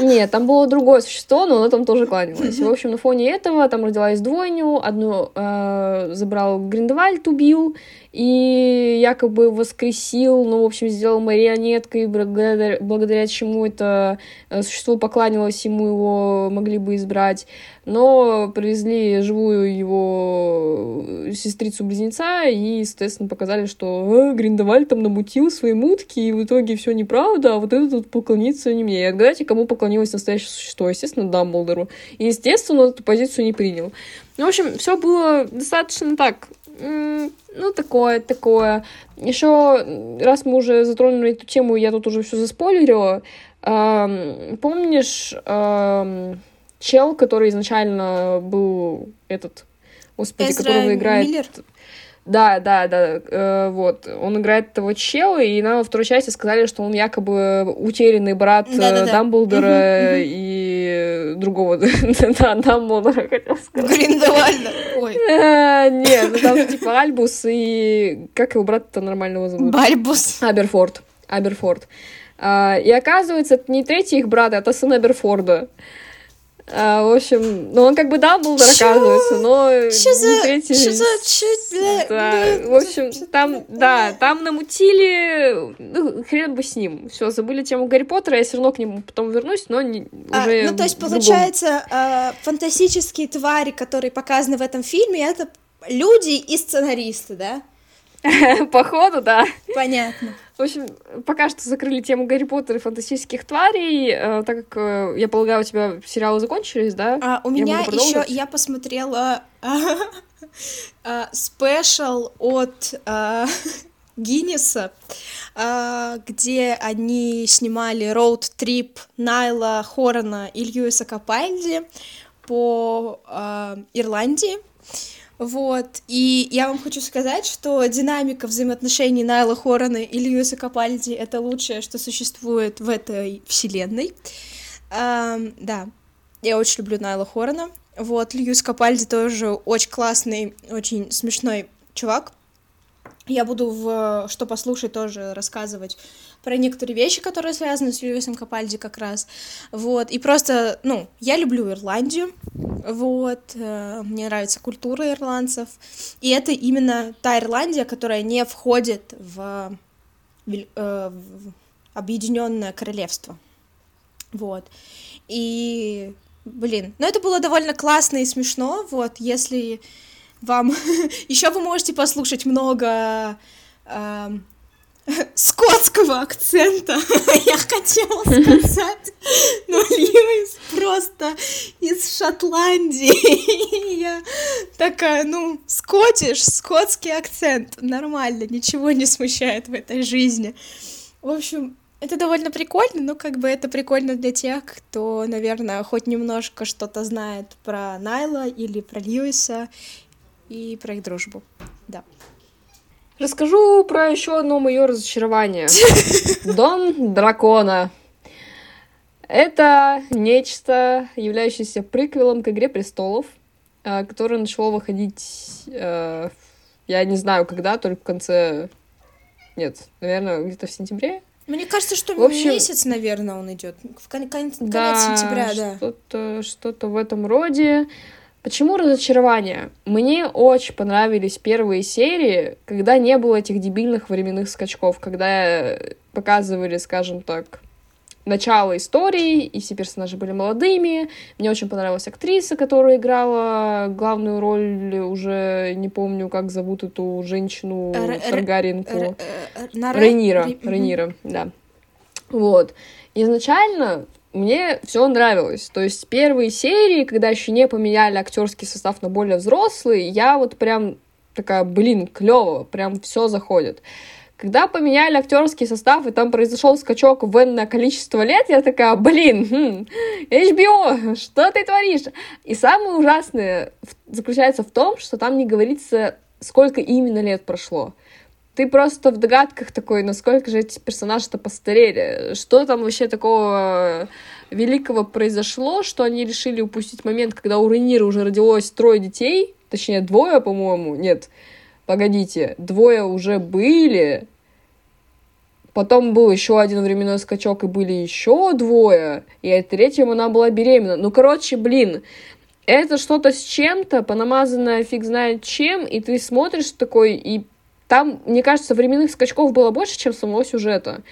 Нет, там было другое существо, но оно там тоже кланялось. В общем, на фоне этого там родилась двойню, одну э, забрал Гриндевальд, убил, и якобы воскресил, ну, в общем, сделал марионеткой, благодаря, благодаря чему это э, существо покланялось ему, его могли бы избрать. Но привезли живую его сестрицу-близнеца и, соответственно, показали, что э, Гриндевальд там намутил свои мутки, и в итоге все неправда, а вот это тут поклонится не мне. И отгадайте, кому поклонилось настоящее существо? Естественно, Дамблдору. И, естественно, он эту позицию не принял. Ну, в общем, все было достаточно так ну, такое, такое. Еще, раз мы уже затронули эту тему, я тут уже все заспойлерила. Эм, помнишь эм, чел, который изначально был этот, господи, Эзра которого играет... Миллер? Да, да, да, э, вот. Он играет этого чела, и нам во второй части сказали, что он якобы утерянный брат да, да, да. Дамблдора и другого да, Дамблдора, хотел сказать. Гриндевальда. Ой. Э, нет, ну там типа Альбус и... Как его брат-то нормального зовут? Бальбус. Аберфорд. Аберфорд. А, и оказывается, это не третий их брат, это сын Аберфорда. А, в общем, ну он как бы Дамблдор, оказывается, но... Что за... Третий... Что за... Чё, бля... Да, в общем, там, да, там намутили... Ну, хрен бы с ним. Все, забыли тему Гарри Поттера, я все равно к нему потом вернусь, но не, а, уже Ну, то есть, получается, э, фантастические твари, которые показаны в этом фильме, это люди и сценаристы, да? Походу, да. Понятно. В общем, пока что закрыли тему Гарри Поттера и фантастических тварей, э, так как, э, я полагаю, у тебя сериалы закончились, да? А, у меня еще, я посмотрела а, спешл от Гиннеса, где они снимали роуд-трип Найла Хорона и Льюиса Капальди по а, Ирландии. Вот, и я вам хочу сказать, что динамика взаимоотношений Найла Хорона и Льюиса Капальди — это лучшее, что существует в этой вселенной. Um, да, я очень люблю Найла Хорона. Вот, Льюис Капальди тоже очень классный, очень смешной чувак. Я буду в «Что послушать» тоже рассказывать про некоторые вещи, которые связаны с Льюисом Капальди как раз. Вот, и просто, ну, я люблю Ирландию, вот, э, мне нравится культура ирландцев, и это именно та Ирландия, которая не входит в, э, в Объединенное Королевство. Вот. И, блин, ну это было довольно классно и смешно, вот, если вам... Еще вы можете послушать много э, скотского акцента, я хотела сказать, но Льюис просто из Шотландии. Я такая, ну, скотиш, скотский акцент, нормально, ничего не смущает в этой жизни. В общем, это довольно прикольно, но как бы это прикольно для тех, кто, наверное, хоть немножко что-то знает про Найла или про Льюиса, и про их дружбу. Да. Расскажу про еще одно мое разочарование. Дом дракона. Это нечто, являющееся приквелом к Игре престолов, э, которое начало выходить, э, я не знаю когда, только в конце... Нет, наверное, где-то в сентябре. Мне кажется, что в общем, месяц, наверное, он идет. В кон- конец, да, сентября, да. Что-то, что-то в этом роде. Почему разочарование? Мне очень понравились первые серии, когда не было этих дебильных временных скачков, когда показывали, скажем так, начало истории, и все персонажи были молодыми. Мне очень понравилась актриса, которая играла главную роль, уже не помню, как зовут эту женщину Таргаринку. Рейнира. Рейнира, да. Вот. Изначально мне все нравилось. То есть первые серии, когда еще не поменяли актерский состав на более взрослый, я вот прям такая, блин, клево, прям все заходит. Когда поменяли актерский состав, и там произошел скачок в энное количество лет, я такая, блин, хм, HBO, что ты творишь? И самое ужасное заключается в том, что там не говорится, сколько именно лет прошло ты просто в догадках такой, насколько же эти персонажи-то постарели, что там вообще такого великого произошло, что они решили упустить момент, когда у Рейнира уже родилось трое детей, точнее, двое, по-моему, нет, погодите, двое уже были, потом был еще один временной скачок, и были еще двое, и от третьем она была беременна. Ну, короче, блин, это что-то с чем-то, понамазанное фиг знает чем, и ты смотришь такой, и там, мне кажется, временных скачков было больше, чем самого сюжета.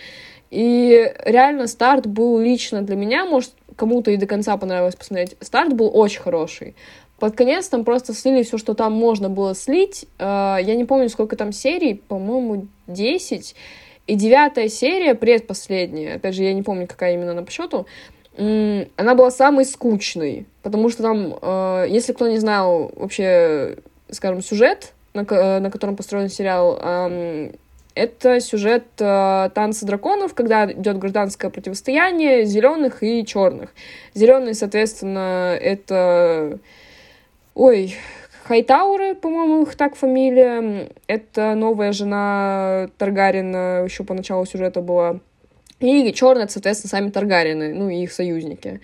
И реально старт был лично для меня, может, кому-то и до конца понравилось посмотреть, старт был очень хороший. Под конец там просто слили все, что там можно было слить. А, я не помню, сколько там серий, по-моему, 10. И девятая серия, предпоследняя, опять же, я не помню, какая именно она по счету, она была самой скучной, потому что там, а, если кто не знал вообще, скажем, сюжет на, э, на котором построен сериал, это сюжет э, танца драконов, когда идет гражданское противостояние зеленых и черных. Зеленые, соответственно, это. Ой, Хайтауры, по-моему, их так фамилия. Это новая жена Таргарина, еще по началу сюжета была. И черные, соответственно, сами Таргарины, ну и их союзники.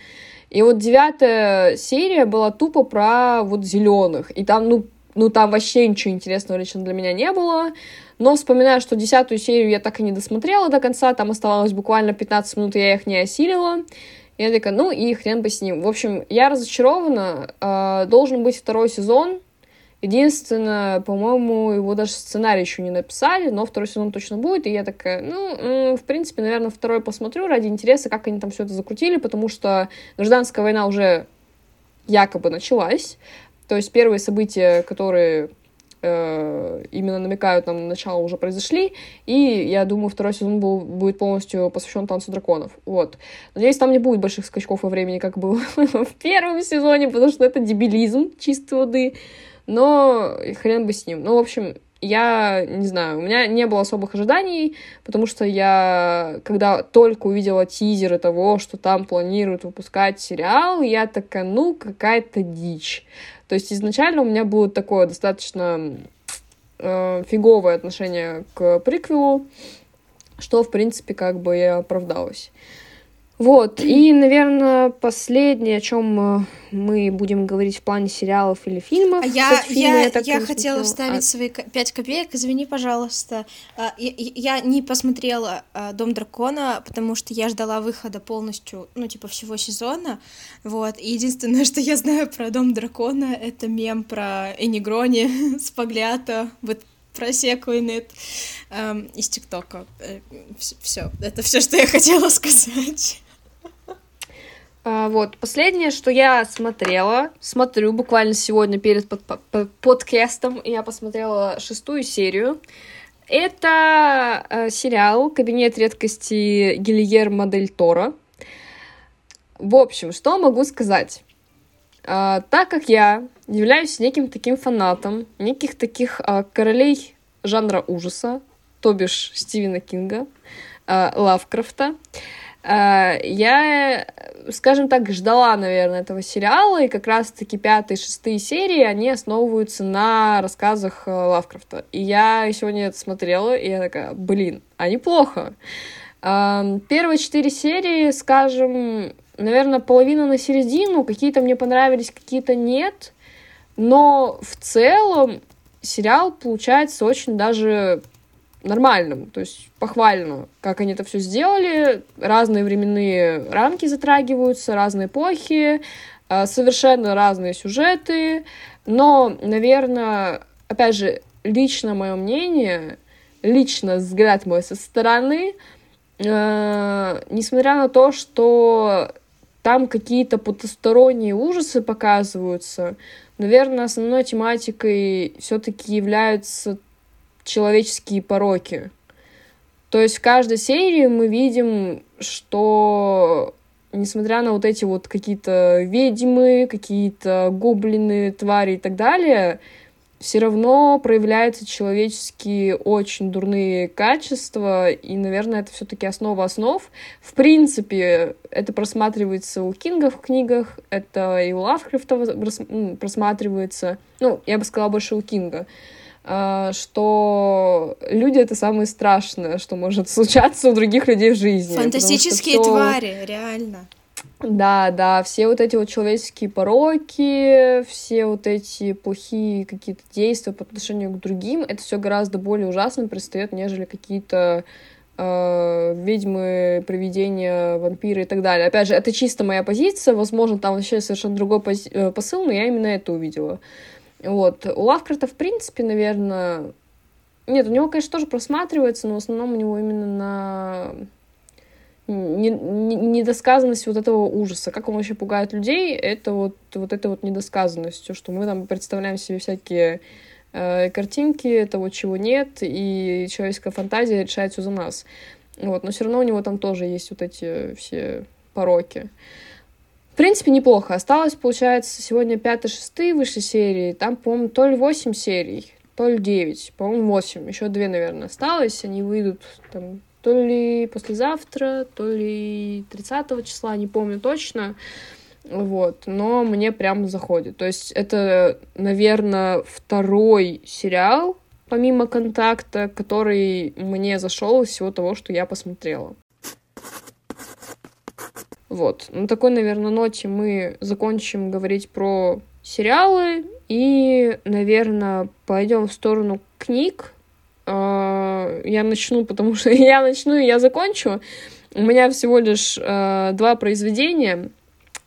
И вот девятая серия была тупо про вот зеленых. И там, ну, ну, там вообще ничего интересного лично для меня не было. Но вспоминаю, что десятую серию я так и не досмотрела до конца. Там оставалось буквально 15 минут, и я их не осилила. Я такая, ну и хрен бы с ним. В общем, я разочарована. Э, должен быть второй сезон. Единственное, по-моему, его даже сценарий еще не написали, но второй сезон точно будет, и я такая, ну, в принципе, наверное, второй посмотрю ради интереса, как они там все это закрутили, потому что гражданская война уже якобы началась, то есть первые события, которые э, именно намекают нам на начало, уже произошли, и я думаю, второй сезон был, будет полностью посвящен танцу драконов. Вот. Надеюсь, там не будет больших скачков во времени, как было в первом сезоне, потому что это дебилизм чистой воды. Но хрен бы с ним. Ну, в общем, я не знаю, у меня не было особых ожиданий, потому что я, когда только увидела тизеры того, что там планируют выпускать сериал, я такая, ну, какая-то дичь. То есть изначально у меня было такое достаточно э, фиговое отношение к приквелу, что, в принципе, как бы и оправдалось. Вот, и, наверное, последнее, о чем э, мы будем говорить в плане сериалов или фильмов. А я, Кстати, фильмы, я, я, я хотела вставить а... свои пять копеек, извини, пожалуйста. А, я, я не посмотрела а, «Дом дракона», потому что я ждала выхода полностью, ну, типа, всего сезона, вот. И единственное, что я знаю про «Дом дракона», это мем про Энигрони, Спаглята, вот просекует эм, из ТикТока. Э, все, это все, что я хотела сказать. А, вот, последнее, что я смотрела, смотрю буквально сегодня перед под, под, подкастом, я посмотрела шестую серию. Это э, сериал «Кабинет редкости Гильермо Дель Торо». В общем, что могу сказать? Э, так как я являюсь неким таким фанатом, неких таких э, королей жанра ужаса, то бишь Стивена Кинга, э, Лавкрафта, э, я, скажем так, ждала, наверное, этого сериала, и как раз-таки пятые, шестые серии, они основываются на рассказах э, Лавкрафта. И я сегодня это смотрела, и я такая, блин, а неплохо. Эм, первые четыре серии, скажем, наверное, половина на середину, какие-то мне понравились, какие-то нет, но в целом сериал получается очень даже нормальным, то есть похвально, как они это все сделали. Разные временные рамки затрагиваются, разные эпохи, а, совершенно разные сюжеты. Но, наверное, опять же, лично мое мнение, лично взгляд мой со стороны, э, несмотря на то, что там какие-то потусторонние ужасы показываются, наверное, основной тематикой все-таки являются человеческие пороки. То есть в каждой серии мы видим, что несмотря на вот эти вот какие-то ведьмы, какие-то гоблины, твари и так далее, все равно проявляются человеческие очень дурные качества, и, наверное, это все-таки основа основ. В принципе, это просматривается у Кинга в книгах, это и у Лавкрафта просматривается, ну, я бы сказала, больше у Кинга. Что люди это самое страшное, что может случаться у других людей в жизни. Фантастические всё... твари, реально. Да, да, все вот эти вот человеческие пороки, все вот эти плохие какие-то действия по отношению к другим, это все гораздо более ужасно предстает, нежели какие-то э, ведьмы, привидения, вампиры и так далее. Опять же, это чисто моя позиция, возможно, там вообще совершенно другой пози- э, посыл, но я именно это увидела. Вот. У Лавкрафта, в принципе, наверное... Нет, у него, конечно, тоже просматривается, но в основном у него именно на недосказанность вот этого ужаса. Как он вообще пугает людей, это вот, вот это вот недосказанностью, что мы там представляем себе всякие э, картинки того, чего нет, и человеческая фантазия решает все за нас. Вот, но все равно у него там тоже есть вот эти все пороки. В принципе, неплохо. Осталось, получается, сегодня 5-6 выше серии. Там, по-моему, то ли 8 серий, то ли 9. По-моему, 8. Еще две, наверное, осталось. Они выйдут там то ли послезавтра, то ли 30 числа, не помню точно. Вот, но мне прям заходит. То есть это, наверное, второй сериал, помимо контакта, который мне зашел из всего того, что я посмотрела. Вот. На такой, наверное, ноте мы закончим говорить про сериалы и, наверное, пойдем в сторону книг. А, я начну, потому что я начну и я закончу. у меня всего лишь э, два произведения.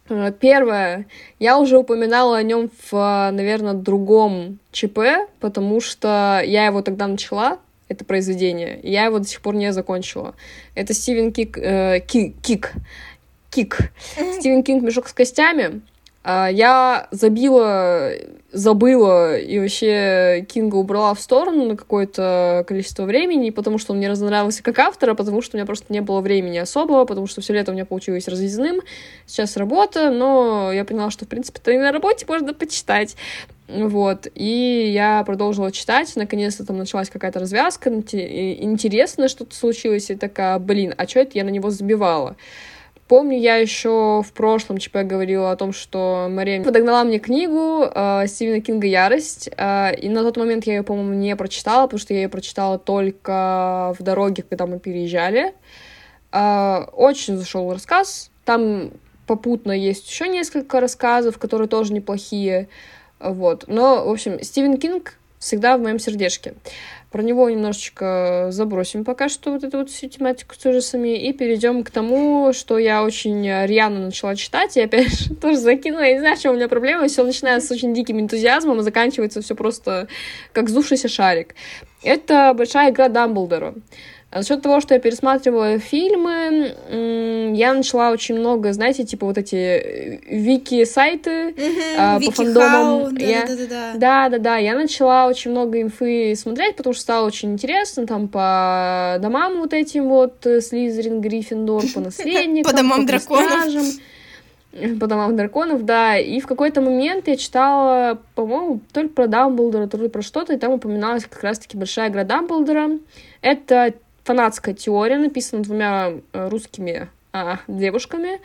Э, первое, я уже упоминала о нем в, наверное, другом ЧП, потому что я его тогда начала, это произведение, и я его до сих пор не закончила. Это Стивен Кик, э, Кик, Кик, Кик. Стивен Кинг «Мешок с костями». А, я забила, забыла и вообще Кинга убрала в сторону на какое-то количество времени, потому что он мне разонравился как автора, потому что у меня просто не было времени особого, потому что все лето у меня получилось разъездным. Сейчас работа, но я поняла, что, в принципе-то и на работе можно почитать. Вот, и я продолжила читать, наконец-то там началась какая-то развязка, интересно что-то случилось, и такая, блин, а что это я на него забивала? Помню, я еще в прошлом ЧП говорила о том, что Мария подогнала мне книгу э, Стивена Кинга «Ярость», э, и на тот момент я ее, по-моему, не прочитала, потому что я ее прочитала только в дороге, когда мы переезжали. Э, очень зашел рассказ. Там попутно есть еще несколько рассказов, которые тоже неплохие. Вот. Но, в общем, Стивен Кинг всегда в моем сердечке. Про него немножечко забросим пока что вот эту вот всю тематику с ужасами и перейдем к тому, что я очень рьяно начала читать, и опять же тоже закинула, я не знаю, в чем у меня проблема, все начинается с очень диким энтузиазмом, а заканчивается все просто как сдувшийся шарик. Это большая игра Дамблдора. За счет того, что я пересматривала фильмы, я начала очень много, знаете, типа вот эти э, вики-сайты mm-hmm, по фандомам. Да, я... да, да, да. да, да, да. Я начала очень много инфы смотреть, потому что стало очень интересно, там, по домам вот этим вот, э, Слизерин, Гриффиндор, по наследникам, по домам драконов. По домам драконов, да. И в какой-то момент я читала, по-моему, то ли про Дамблдора, то ли про что-то, и там упоминалась как раз-таки большая игра Дамблдора. Это фанатская теория, написана двумя э, русскими а, девушками.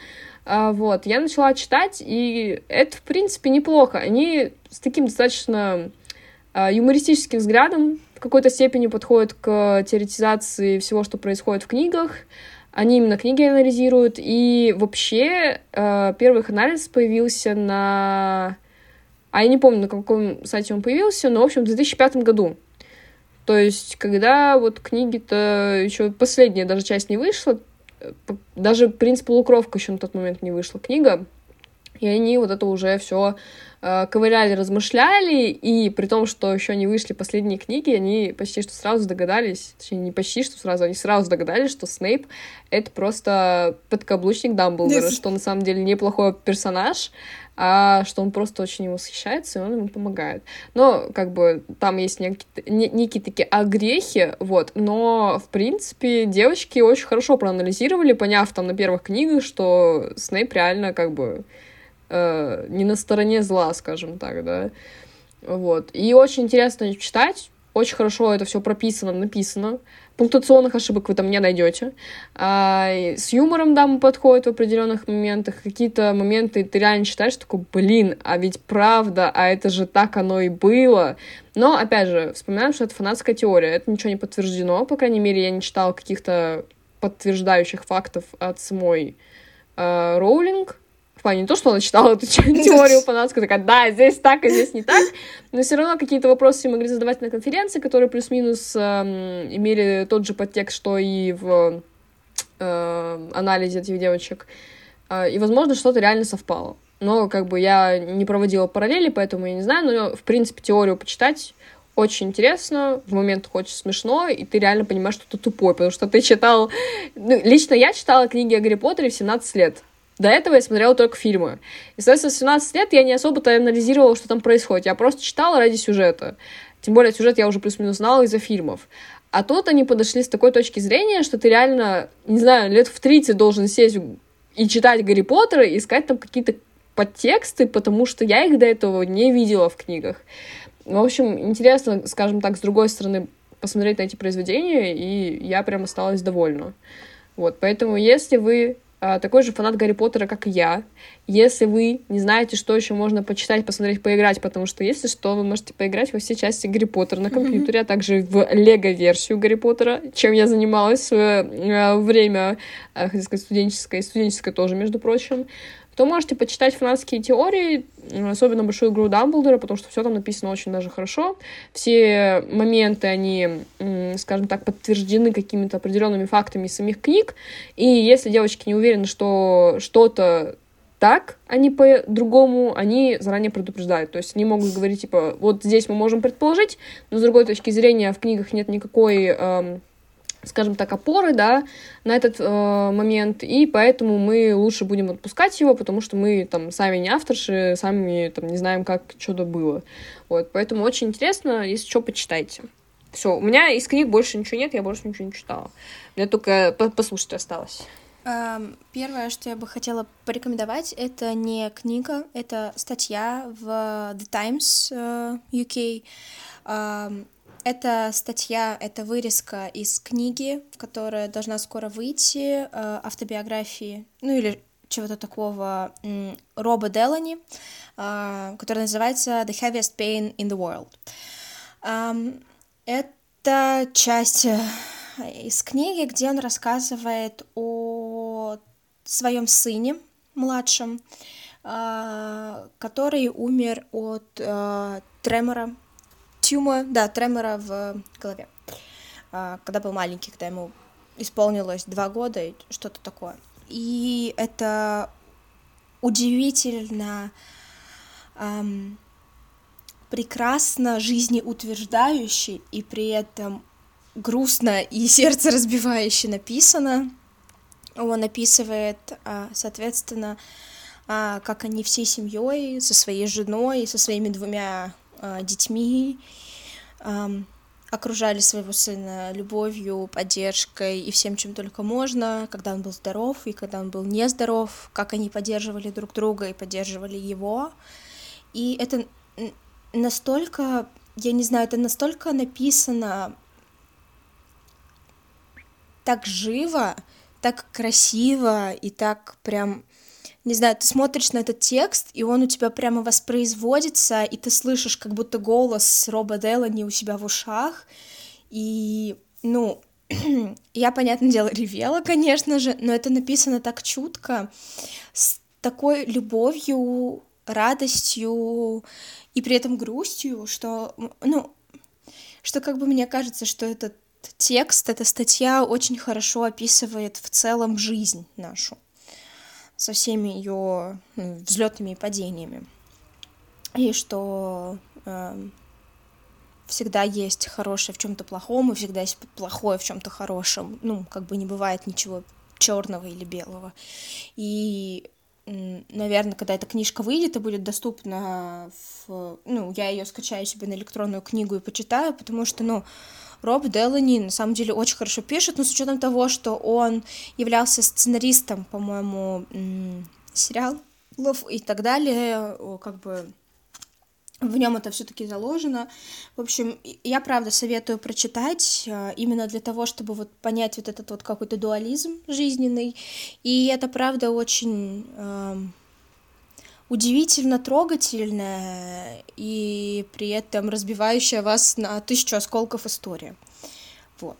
А, вот, я начала читать, и это, в принципе, неплохо. Они с таким достаточно а, юмористическим взглядом в какой-то степени подходят к теоретизации всего, что происходит в книгах. Они именно книги анализируют. И вообще э, первый их анализ появился на... А я не помню, на каком сайте он появился, но, в общем, в 2005 году. То есть, когда вот книги-то еще последняя даже часть не вышла, даже «Принц полукровка» еще на тот момент не вышла книга, и они вот это уже все ковыряли, размышляли, и при том, что еще не вышли последние книги, они почти что сразу догадались, точнее, не почти что сразу, они сразу догадались, что Снейп — это просто подкаблучник Дамблдора, что на самом деле неплохой персонаж, а что он просто очень ему восхищается, и он ему помогает. Но, как бы, там есть некие, некие такие огрехи, вот, но, в принципе, девочки очень хорошо проанализировали, поняв там на первых книгах, что Снейп реально, как бы, э, не на стороне зла, скажем так, да, вот. И очень интересно читать, очень хорошо это все прописано, написано. Пунктуационных ошибок вы там не найдете. А, с юмором, да, подходит в определенных моментах. Какие-то моменты ты реально читаешь, такой, блин, а ведь правда, а это же так оно и было. Но, опять же, вспоминаем, что это фанатская теория. Это ничего не подтверждено. По крайней мере, я не читала каких-то подтверждающих фактов от самой э, Роулинг плане не то, что она читала эту теорию фанатскую, такая, да, здесь так, а здесь не так, но все равно какие-то вопросы могли задавать на конференции, которые плюс-минус э, имели тот же подтекст, что и в э, анализе этих девочек. Э, и, возможно, что-то реально совпало. Но, как бы, я не проводила параллели, поэтому я не знаю, но, в принципе, теорию почитать очень интересно, в момент очень смешно, и ты реально понимаешь, что ты тупой, потому что ты читал... Ну, лично я читала книги о Гарри Поттере в 17 лет. До этого я смотрела только фильмы. И, соответственно, с 17 лет я не особо-то анализировала, что там происходит. Я просто читала ради сюжета. Тем более сюжет я уже плюс-минус знала из-за фильмов. А тут они подошли с такой точки зрения, что ты реально, не знаю, лет в 30 должен сесть и читать Гарри Поттера, и искать там какие-то подтексты, потому что я их до этого не видела в книгах. В общем, интересно, скажем так, с другой стороны, посмотреть на эти произведения, и я прям осталась довольна. Вот, поэтому если вы такой же фанат Гарри Поттера, как и я. Если вы не знаете, что еще можно почитать, посмотреть, поиграть, потому что, если что, вы можете поиграть во все части Гарри Поттера на компьютере, а также в Лего-версию Гарри Поттера, чем я занималась в свое время, а, хотел сказать, студенческое, и студенческое тоже, между прочим. То можете почитать фанатские теории, особенно большую игру Дамблдора, потому что все там написано очень даже хорошо. Все моменты, они, скажем так, подтверждены какими-то определенными фактами из самих книг. И если девочки не уверены, что что-то так, а не по-другому, они заранее предупреждают. То есть они могут говорить, типа, вот здесь мы можем предположить, но с другой точки зрения в книгах нет никакой эм, скажем так, опоры, да, на этот э, момент, и поэтому мы лучше будем отпускать его, потому что мы там сами не авторши, сами там не знаем, как что-то было. Вот, поэтому очень интересно, если что, почитайте. Все, у меня из книг больше ничего нет, я больше ничего не читала. Меня только послушать осталось. Первое, что я бы хотела порекомендовать, это не книга, это статья в The Times э, UK. Это статья, это вырезка из книги, которая должна скоро выйти, э, автобиографии, ну или чего-то такого, Роба Делани, э, которая называется The Heaviest Pain in the World. Это часть э, из книги, где он рассказывает о своем сыне младшем, который умер от тремора тюма, да, тремора в голове. А, когда был маленький, когда ему исполнилось два года, что-то такое. И это удивительно эм, прекрасно жизнеутверждающе и при этом грустно и сердце разбивающе написано. Он описывает, а, соответственно, а, как они всей семьей, со своей женой, со своими двумя э, детьми, э, окружали своего сына любовью, поддержкой и всем, чем только можно, когда он был здоров и когда он был нездоров, как они поддерживали друг друга и поддерживали его. И это настолько, я не знаю, это настолько написано так живо, так красиво и так прям не знаю, ты смотришь на этот текст, и он у тебя прямо воспроизводится, и ты слышишь как будто голос Роба Делани у себя в ушах, и, ну, я, понятное дело, ревела, конечно же, но это написано так чутко, с такой любовью, радостью и при этом грустью, что, ну, что как бы мне кажется, что этот текст, эта статья очень хорошо описывает в целом жизнь нашу со всеми ее ну, взлетами и падениями. И что э, всегда есть хорошее в чем-то плохом, и всегда есть плохое в чем-то хорошем. Ну, как бы не бывает ничего черного или белого. И наверное, когда эта книжка выйдет и будет доступна, в, ну, я ее скачаю себе на электронную книгу и почитаю, потому что, ну, Роб Делани на самом деле очень хорошо пишет, но с учетом того, что он являлся сценаристом, по-моему, сериалов и так далее, как бы в нем это все-таки заложено. В общем, я правда советую прочитать а, именно для того, чтобы вот понять вот этот вот какой-то дуализм жизненный. И это правда очень удивительно трогательная и при этом разбивающая вас на тысячу осколков история. Вот.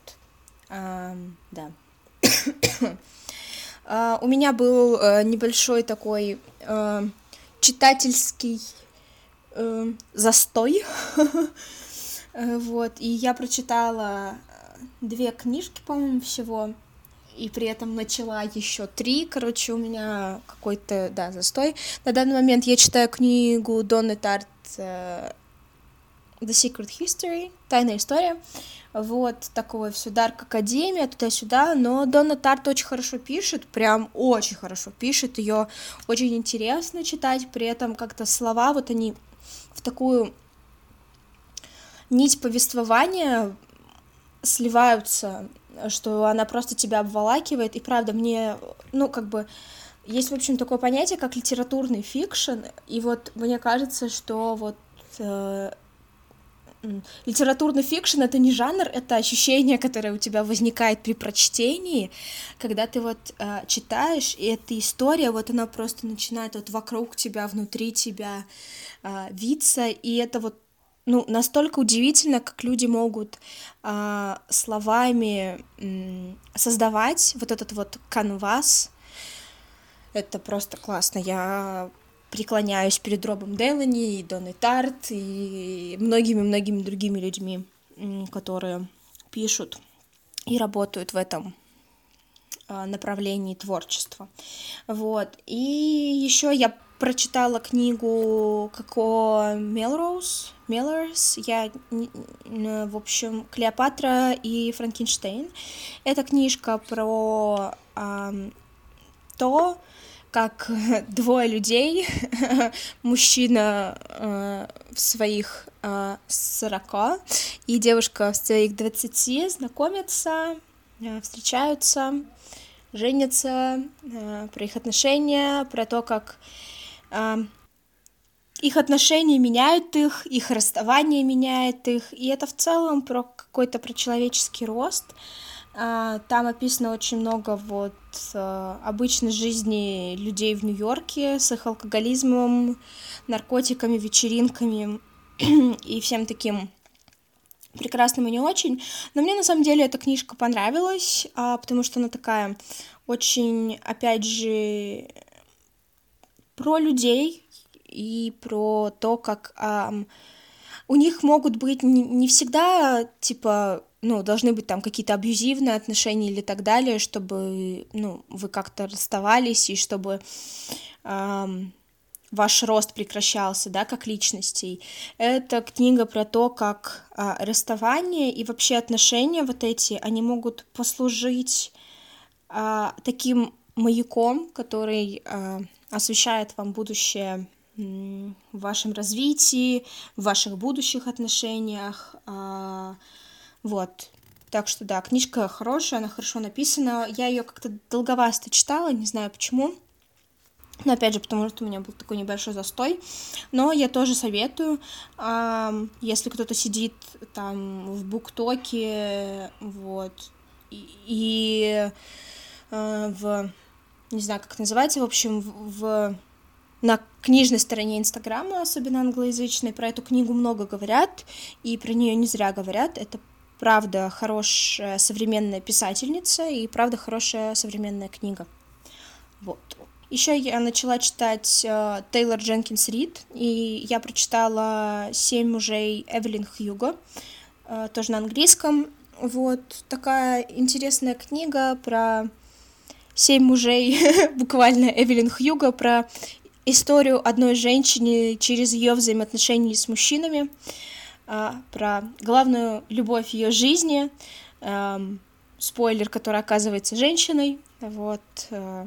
А, да. а, у меня был а, небольшой такой а, читательский а, застой. вот. И я прочитала две книжки, по-моему, всего и при этом начала еще три. Короче, у меня какой-то, да, застой. На данный момент я читаю книгу Донны Тарт uh, The Secret History, Тайная история. Вот, такое все, Дарк Академия, туда-сюда, но Донна Тарт очень хорошо пишет, прям очень хорошо пишет, ее очень интересно читать, при этом как-то слова, вот они в такую нить повествования сливаются что она просто тебя обволакивает, и правда, мне, ну, как бы, есть, в общем, такое понятие, как литературный fiction, и вот мне кажется, что вот э, литературный фикшн — это не жанр, это ощущение, которое у тебя возникает при прочтении, когда ты вот э, читаешь, и эта история, вот она просто начинает вот вокруг тебя, внутри тебя э, виться, и это вот ну, настолько удивительно, как люди могут а, словами м, создавать вот этот вот canvas Это просто классно. Я преклоняюсь перед Робом Делани и Донной Тарт и многими-многими другими людьми, которые пишут и работают в этом а, направлении творчества. Вот. И еще я прочитала книгу Коко Мелроуз, Меллорс, я, в общем, Клеопатра и Франкенштейн. Это книжка про а, то, как двое людей, мужчина э, в своих э, 40 и девушка в своих 20 знакомятся, э, встречаются, женятся, э, про их отношения, про то, как э, их отношения меняют их, их расставание меняет их, и это в целом про какой-то про человеческий рост. А, там описано очень много вот э, обычной жизни людей в Нью-Йорке с их алкоголизмом, наркотиками, вечеринками и всем таким прекрасным и не очень. Но мне на самом деле эта книжка понравилась, а, потому что она такая очень, опять же, про людей и про то, как а, у них могут быть не, не всегда типа ну, должны быть там какие-то абьюзивные отношения или так далее, чтобы, ну, вы как-то расставались и чтобы эм, ваш рост прекращался, да, как личностей. Это книга про то, как э, расставание и вообще отношения вот эти, они могут послужить э, таким маяком, который э, освещает вам будущее в вашем развитии, в ваших будущих отношениях, вот. Так что да, книжка хорошая, она хорошо написана. Я ее как-то долговасто читала, не знаю почему. Но опять же, потому что у меня был такой небольшой застой. Но я тоже советую, э, если кто-то сидит там в буктоке, вот, и, э, в, не знаю, как называется, в общем, в, в на книжной стороне Инстаграма, особенно англоязычной, про эту книгу много говорят, и про нее не зря говорят. Это правда хорошая современная писательница и правда хорошая современная книга. Вот. Еще я начала читать э, Тейлор Дженкинс Рид, и я прочитала «Семь мужей Эвелин Хьюго», э, тоже на английском. Вот такая интересная книга про семь мужей, буквально Эвелин Хьюго, про историю одной женщины через ее взаимоотношения с мужчинами. А, про главную любовь ее жизни, эм, спойлер, которая оказывается женщиной, вот, э,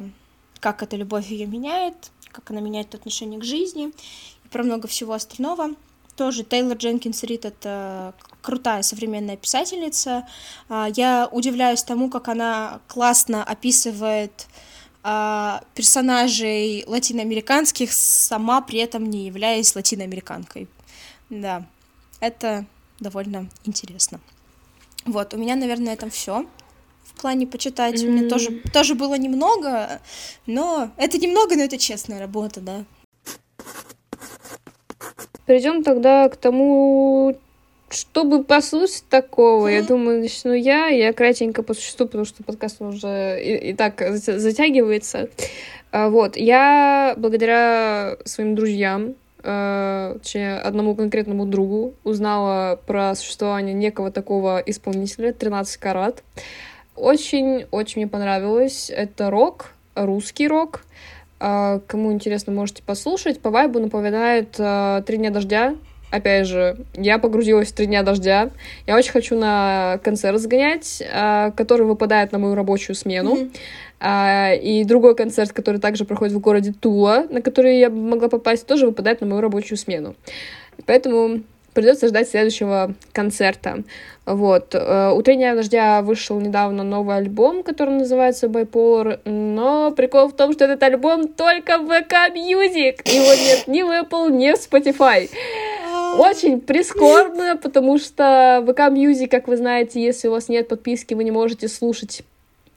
как эта любовь ее меняет, как она меняет отношение к жизни, и про много всего остального. Тоже Тейлор Дженкинс Рид — это крутая современная писательница. А, я удивляюсь тому, как она классно описывает а, персонажей латиноамериканских, сама при этом не являясь латиноамериканкой. Да, это довольно интересно. Вот, у меня, наверное, на этом все. В плане почитать mm-hmm. у меня тоже, тоже было немного, но это немного, но это честная работа, да. Перейдем тогда к тому, чтобы послушать такого, mm-hmm. я думаю, начну я. Я кратенько по существу, потому что подкаст уже и, и так затягивается. А, вот, я благодаря своим друзьям, э, точнее, одному конкретному другу узнала про существование некого такого исполнителя 13 карат. Очень-очень мне понравилось. Это рок, русский рок. Э, кому интересно, можете послушать. По вайбу напоминает «Три дня дождя». Опять же, я погрузилась в три дня дождя. Я очень хочу на концерт сгонять, э, который выпадает на мою рабочую смену. Mm-hmm. А, и другой концерт, который также проходит в городе Тула, на который я могла попасть, тоже выпадает на мою рабочую смену. Поэтому придется ждать следующего концерта. Вот. Э, у «Утренняя дождя» вышел недавно новый альбом, который называется Bipolar, но прикол в том, что этот альбом только в VK Music, его нет ни в Apple, ни в Spotify. Очень прискорбно, потому что VK Music, как вы знаете, если у вас нет подписки, вы не можете слушать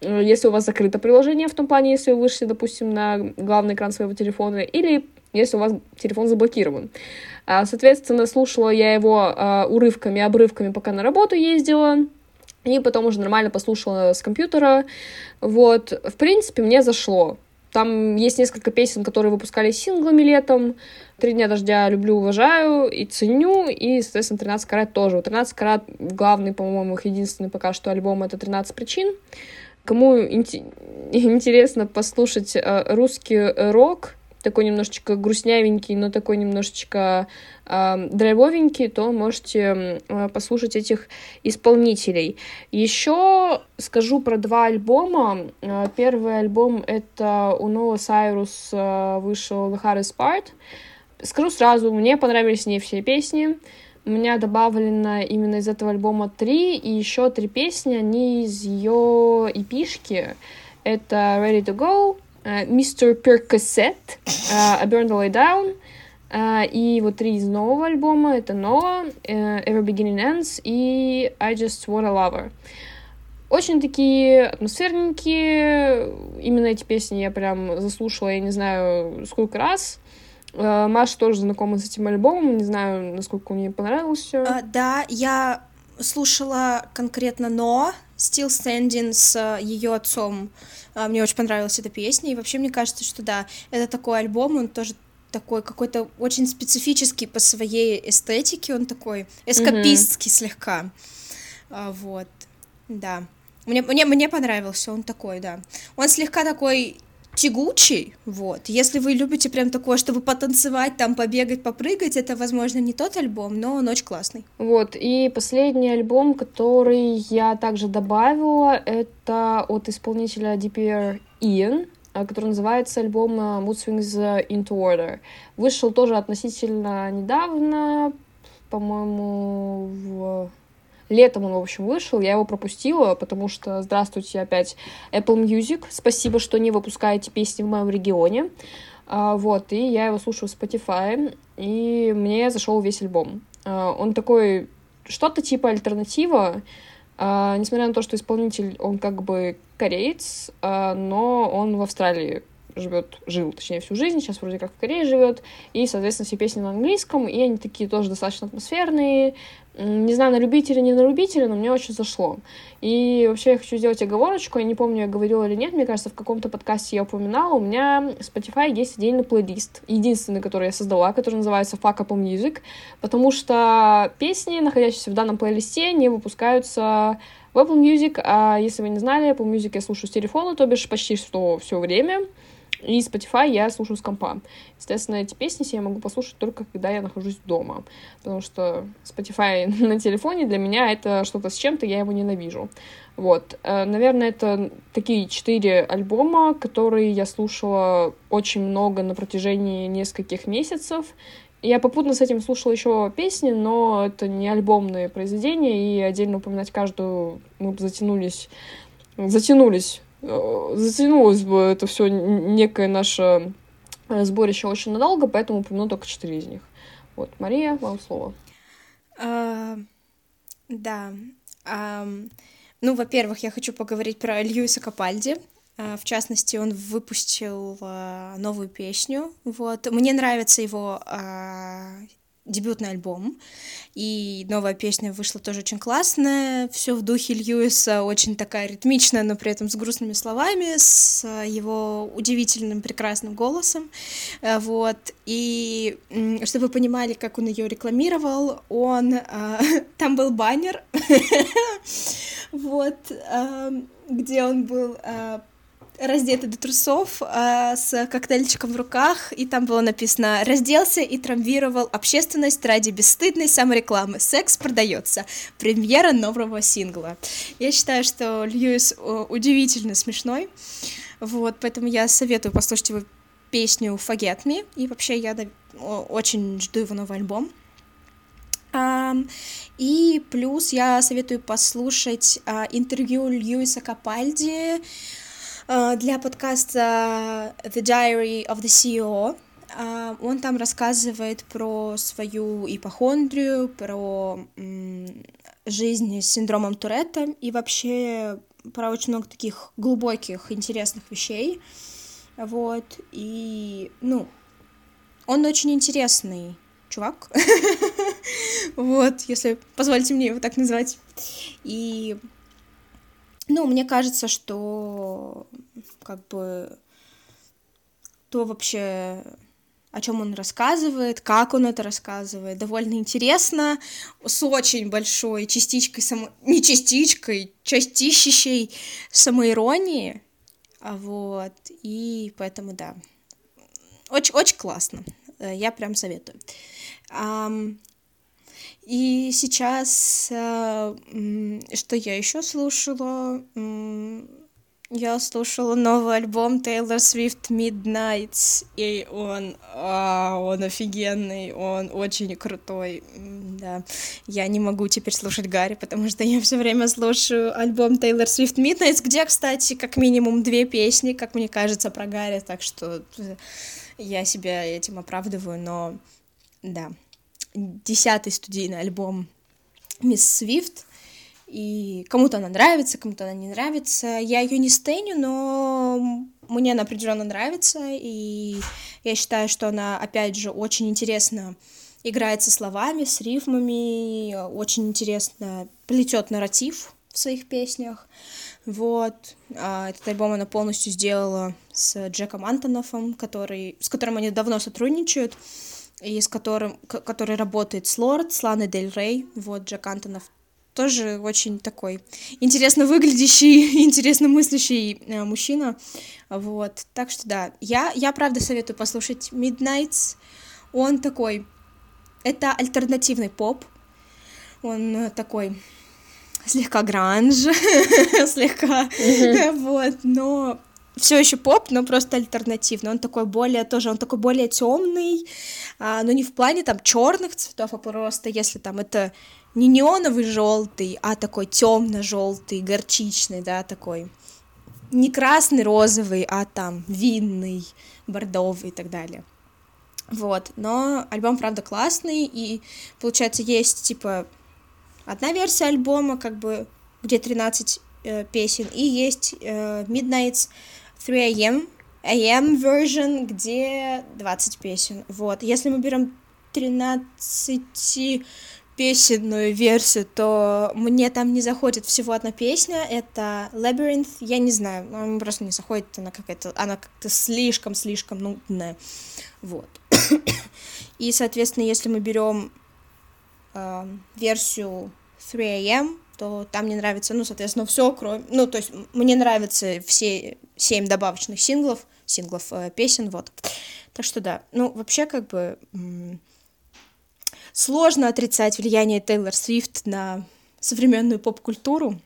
Э, если у вас закрыто приложение, в том плане, если вы вышли, допустим, на главный экран своего телефона, или если у вас телефон заблокирован. А, соответственно, слушала я его а, урывками, обрывками, пока на работу ездила, и потом уже нормально послушала с компьютера. Вот, в принципе, мне зашло. Там есть несколько песен, которые выпускали синглами летом. «Три дня дождя» люблю, уважаю и ценю. И, соответственно, «13 карат» тоже. У «13 карат» главный, по-моему, их единственный пока что альбом — это «13 причин». Кому интересно послушать э, русский рок, такой немножечко грустнявенький, но такой немножечко э, драйвовенький, то можете э, послушать этих исполнителей. Еще скажу про два альбома. Э, первый альбом это у Ноа Сайрус э, вышел The Hardest Part. Скажу сразу, мне понравились не все песни. У меня добавлено именно из этого альбома три, и еще три песни, они из ее эпишки. Это Ready to Go, Mr. Percocet, uh, I Burned the Way Down, uh, и вот три из нового альбома, это Noah, uh, Every Beginning Ends и I Just Want a Lover. Очень такие атмосферненькие, именно эти песни я прям заслушала, я не знаю, сколько раз. Маша тоже знакома с этим альбомом, не знаю, насколько мне понравился. Uh, да, я слушала конкретно Но, Still Standing с ее отцом. А, мне очень понравилась эта песня, и вообще мне кажется, что да, это такой альбом, он тоже такой какой-то очень специфический по своей эстетике, он такой эскапистский mm-hmm. слегка. А, вот, да. Мне, мне, мне понравился он такой, да. Он слегка такой тягучий, вот. Если вы любите прям такое, чтобы потанцевать, там, побегать, попрыгать, это, возможно, не тот альбом, но он очень классный. Вот, и последний альбом, который я также добавила, это от исполнителя DPR Ian, а, который называется альбом э, Mood Swings Into Order. Вышел тоже относительно недавно, по-моему, в Летом он, в общем, вышел, я его пропустила, потому что, здравствуйте, опять Apple Music, спасибо, что не выпускаете песни в моем регионе. А, вот, и я его слушаю в Spotify, и мне зашел весь альбом. А, он такой, что-то типа альтернатива, а, несмотря на то, что исполнитель, он как бы кореец, но он в Австралии живет, жил, точнее, всю жизнь, сейчас вроде как в Корее живет, и, соответственно, все песни на английском, и они такие тоже достаточно атмосферные, не знаю, на любителя, не на любителя, но мне очень зашло. И вообще я хочу сделать оговорочку, я не помню, я говорила или нет, мне кажется, в каком-то подкасте я упоминала, у меня в Spotify есть отдельный плейлист, единственный, который я создала, который называется Fuck Up Music, потому что песни, находящиеся в данном плейлисте, не выпускаются в Apple Music, а если вы не знали, Apple Music я слушаю с телефона, то бишь почти что все время, и Spotify я слушаю с компа. Естественно, эти песни я могу послушать только когда я нахожусь дома, потому что Spotify на телефоне для меня это что-то с чем-то, я его ненавижу. Вот, э, наверное, это такие четыре альбома, которые я слушала очень много на протяжении нескольких месяцев. Я попутно с этим слушала еще песни, но это не альбомные произведения, и отдельно упоминать каждую мы затянулись, затянулись Э, затянулось бы это все некое наше э, сборище очень надолго, поэтому упомяну только четыре из них. Вот, Мария, вам слово. А, да. А, ну, во-первых, я хочу поговорить про Льюиса Капальди. А, в частности, он выпустил а, новую песню. Вот. Мне нравится его дебютный альбом, и новая песня вышла тоже очень классная, все в духе Льюиса, очень такая ритмичная, но при этом с грустными словами, с его удивительным прекрасным голосом, э, вот, и чтобы вы понимали, как он ее рекламировал, он, э, там был баннер, вот, э, где он был раздетый до трусов, э, с коктейльчиком в руках, и там было написано «Разделся и травмировал общественность ради бесстыдной саморекламы. Секс продается. Премьера нового сингла». Я считаю, что Льюис удивительно смешной, вот, поэтому я советую послушать его песню «Forget Me», и вообще я очень жду его новый альбом. Um, и плюс я советую послушать uh, интервью Льюиса Капальди для подкаста The Diary of the CEO. Э, он там рассказывает про свою ипохондрию, про жизнь с синдромом Туретта и вообще про очень много таких глубоких, интересных вещей. Вот, и, ну, он очень интересный чувак. вот, если позволите мне его так назвать. И ну, мне кажется, что как бы то вообще о чем он рассказывает, как он это рассказывает. Довольно интересно, с очень большой частичкой, само... не частичкой, частищей самоиронии. А вот, и поэтому, да, очень, очень классно. Э, я прям советую. И сейчас, э, что я еще слушала? Я слушала новый альбом Taylor Swift Midnights, и он, а, он офигенный, он очень крутой, да. Я не могу теперь слушать Гарри, потому что я все время слушаю альбом Taylor Swift Midnights, где, кстати, как минимум две песни, как мне кажется, про Гарри, так что я себя этим оправдываю, но да. Десятый студийный альбом Мисс Свифт, и кому-то она нравится, кому-то она не нравится. Я ее не стеню, но мне она определенно нравится, и я считаю, что она, опять же, очень интересно играет со словами, с рифмами, очень интересно плетет нарратив в своих песнях. Вот. А этот альбом она полностью сделала с Джеком Антонофом, который, с которым они давно сотрудничают, и с которым, который работает с Лорд, с Ланой Дель Рей. Вот, Джек Антонов тоже очень такой интересно выглядящий, интересно мыслящий э, мужчина. Вот, так что да, я, я правда советую послушать Midnights. Он такой, это альтернативный поп, он э, такой слегка гранж, слегка, вот, но все еще поп, но просто альтернативный. Он такой более тоже, он такой более темный, а, но не в плане там черных цветов, а просто если там это не неоновый желтый, а такой темно-желтый, горчичный, да, такой. Не красный, розовый, а там винный, бордовый и так далее. Вот, но альбом, правда, классный, и, получается, есть, типа, одна версия альбома, как бы, где 13 э, песен, и есть э, Midnight's 3 AM, AM version, где 20 песен, вот. Если мы берем 13 песенную версию, то мне там не заходит всего одна песня, это Labyrinth, я не знаю, она просто не заходит, она какая-то, она как-то слишком-слишком нудная, вот. И, соответственно, если мы берем э, версию 3AM, то там мне нравится, ну, соответственно, все, кроме, ну, то есть мне нравятся все семь добавочных синглов, синглов э, песен, вот. Так что да, ну, вообще, как бы, сложно отрицать влияние Тейлор Свифт на современную поп-культуру,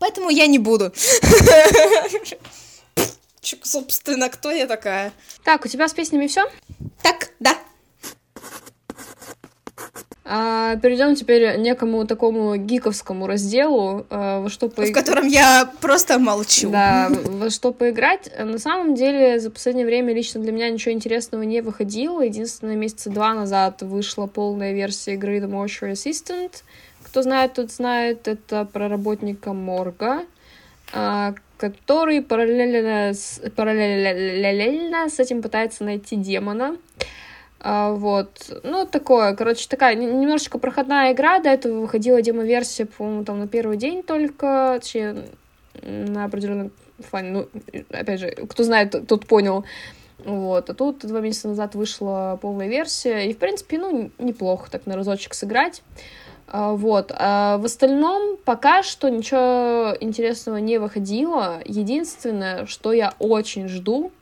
поэтому я не буду. Собственно, кто я такая? Так, у тебя с песнями все? Так, да. А, перейдем теперь некому такому гиковскому разделу, а, во что по... в котором я просто молчу. Да, во что поиграть. На самом деле, за последнее время лично для меня ничего интересного не выходило. Единственное, месяца два назад вышла полная версия игры The Mortuary Assistant. Кто знает, тот знает. Это про работника морга, а, который параллельно с, параллельно с этим пытается найти демона. Вот, ну, такое, короче, такая немножечко проходная игра, до этого выходила демо-версия, по-моему, там на первый день только, точнее, на определенном фане, ну, опять же, кто знает, тот понял, вот, а тут два месяца назад вышла полная версия, и, в принципе, ну, неплохо так на разочек сыграть, а, вот, а в остальном пока что ничего интересного не выходило, единственное, что я очень жду, а,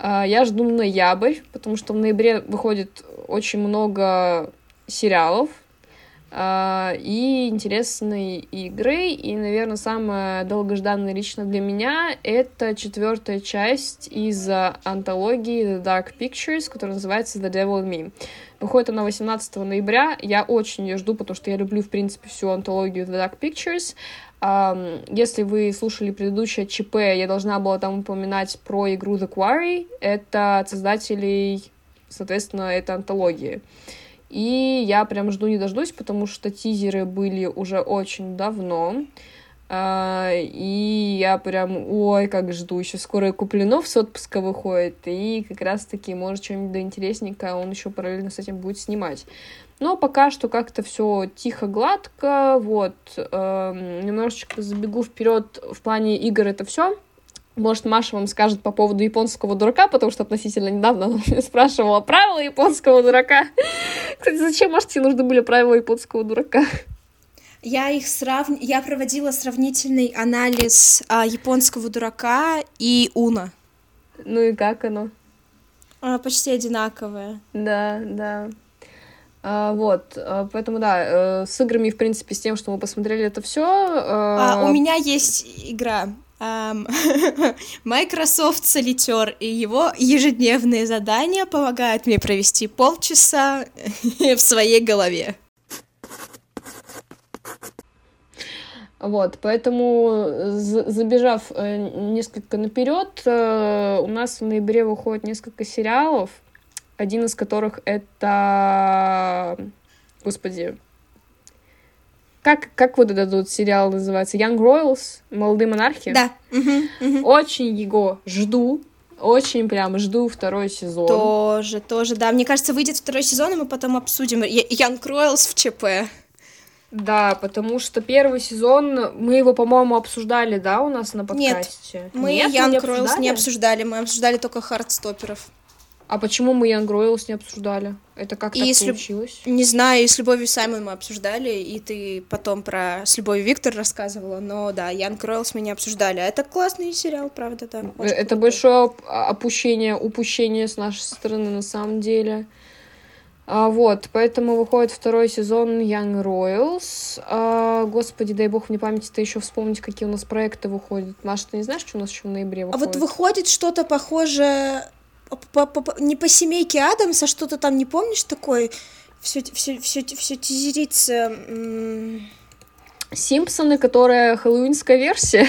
я жду ноябрь, потому что в ноябре выходит очень много сериалов а, и интересные игры. И, наверное, самое долгожданное лично для меня — это четвертая часть из антологии The Dark Pictures, которая называется The Devil in Me. Выходит она 18 ноября. Я очень ее жду, потому что я люблю, в принципе, всю антологию The Dark Pictures. Если вы слушали предыдущее ЧП, я должна была там упоминать про игру The Quarry. Это от создателей, соответственно, это антологии. И я прям жду не дождусь, потому что тизеры были уже очень давно. А, и я прям, ой, как жду, еще скоро Куплинов с отпуска выходит, и как раз-таки, может, что-нибудь да интересненькое он еще параллельно с этим будет снимать. Но пока что как-то все тихо, гладко, вот, э, немножечко забегу вперед в плане игр это все. может, Маша вам скажет по поводу японского дурака, потому что относительно недавно она меня спрашивала правила японского дурака. Кстати, зачем, Маша, тебе нужны были правила японского дурака? Я их срав... Я проводила сравнительный анализ а, японского дурака и Уна. Ну и как оно? А, почти одинаковое. Да, да. А, вот, а, поэтому да, э, с играми, в принципе, с тем, что мы посмотрели это все. А, у меня есть игра. Microsoft Solitaire и его ежедневные задания помогают мне провести полчаса в своей голове. Вот, поэтому, забежав э, несколько наперед, э, у нас в ноябре выходит несколько сериалов, один из которых это, господи, как, как вот этот сериал называется? Young Royals, Молодые монархи? Да. Очень его жду, очень прям жду второй сезон. Тоже, тоже, да. Мне кажется, выйдет второй сезон, и мы потом обсудим Young Royals в ЧП. Да, потому что первый сезон, мы его, по-моему, обсуждали, да, у нас на подкасте? Нет, мы Нет, Young Royals не обсуждали, мы обсуждали только хардстоперов. А почему мы Young Royals не обсуждали? Это как и так с получилось? Не знаю, и с Любовью Саймон мы обсуждали, и ты потом про с Любовью Виктор рассказывала, но да, Young Royals мы не обсуждали. А это классный сериал, правда, да. Это крутой. большое опущение, упущение с нашей стороны на самом деле. А, вот, поэтому выходит второй сезон Young Royals. А, господи, дай бог мне памяти-то еще вспомнить, какие у нас проекты выходят. Маша, ты не знаешь, что у нас еще в ноябре выходит? А вот выходит что-то похожее по, по, не по семейке Адамса, что-то там не помнишь такое? Все, все, все, все тизерится. Симпсоны, которая хэллоуинская версия?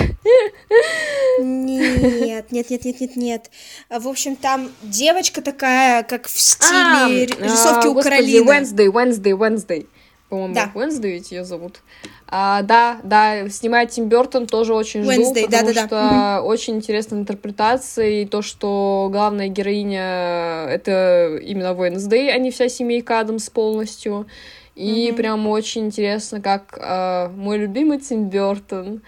Нет, нет, нет, нет, нет, нет. В общем, там девочка такая, как в стиле а, рисовки а, у господи, Каролины. Wednesday, Wednesday, Wednesday. По-моему, да. Wednesday ведь ее зовут. А, да, да, снимает Тим Бертон, тоже очень жду, Wednesday, потому да, да, что да. очень интересная интерпретация, и то, что главная героиня — это именно Wednesday, а не вся семейка Адамс полностью. И mm-hmm. прям очень интересно, как э, мой любимый Тим Бертон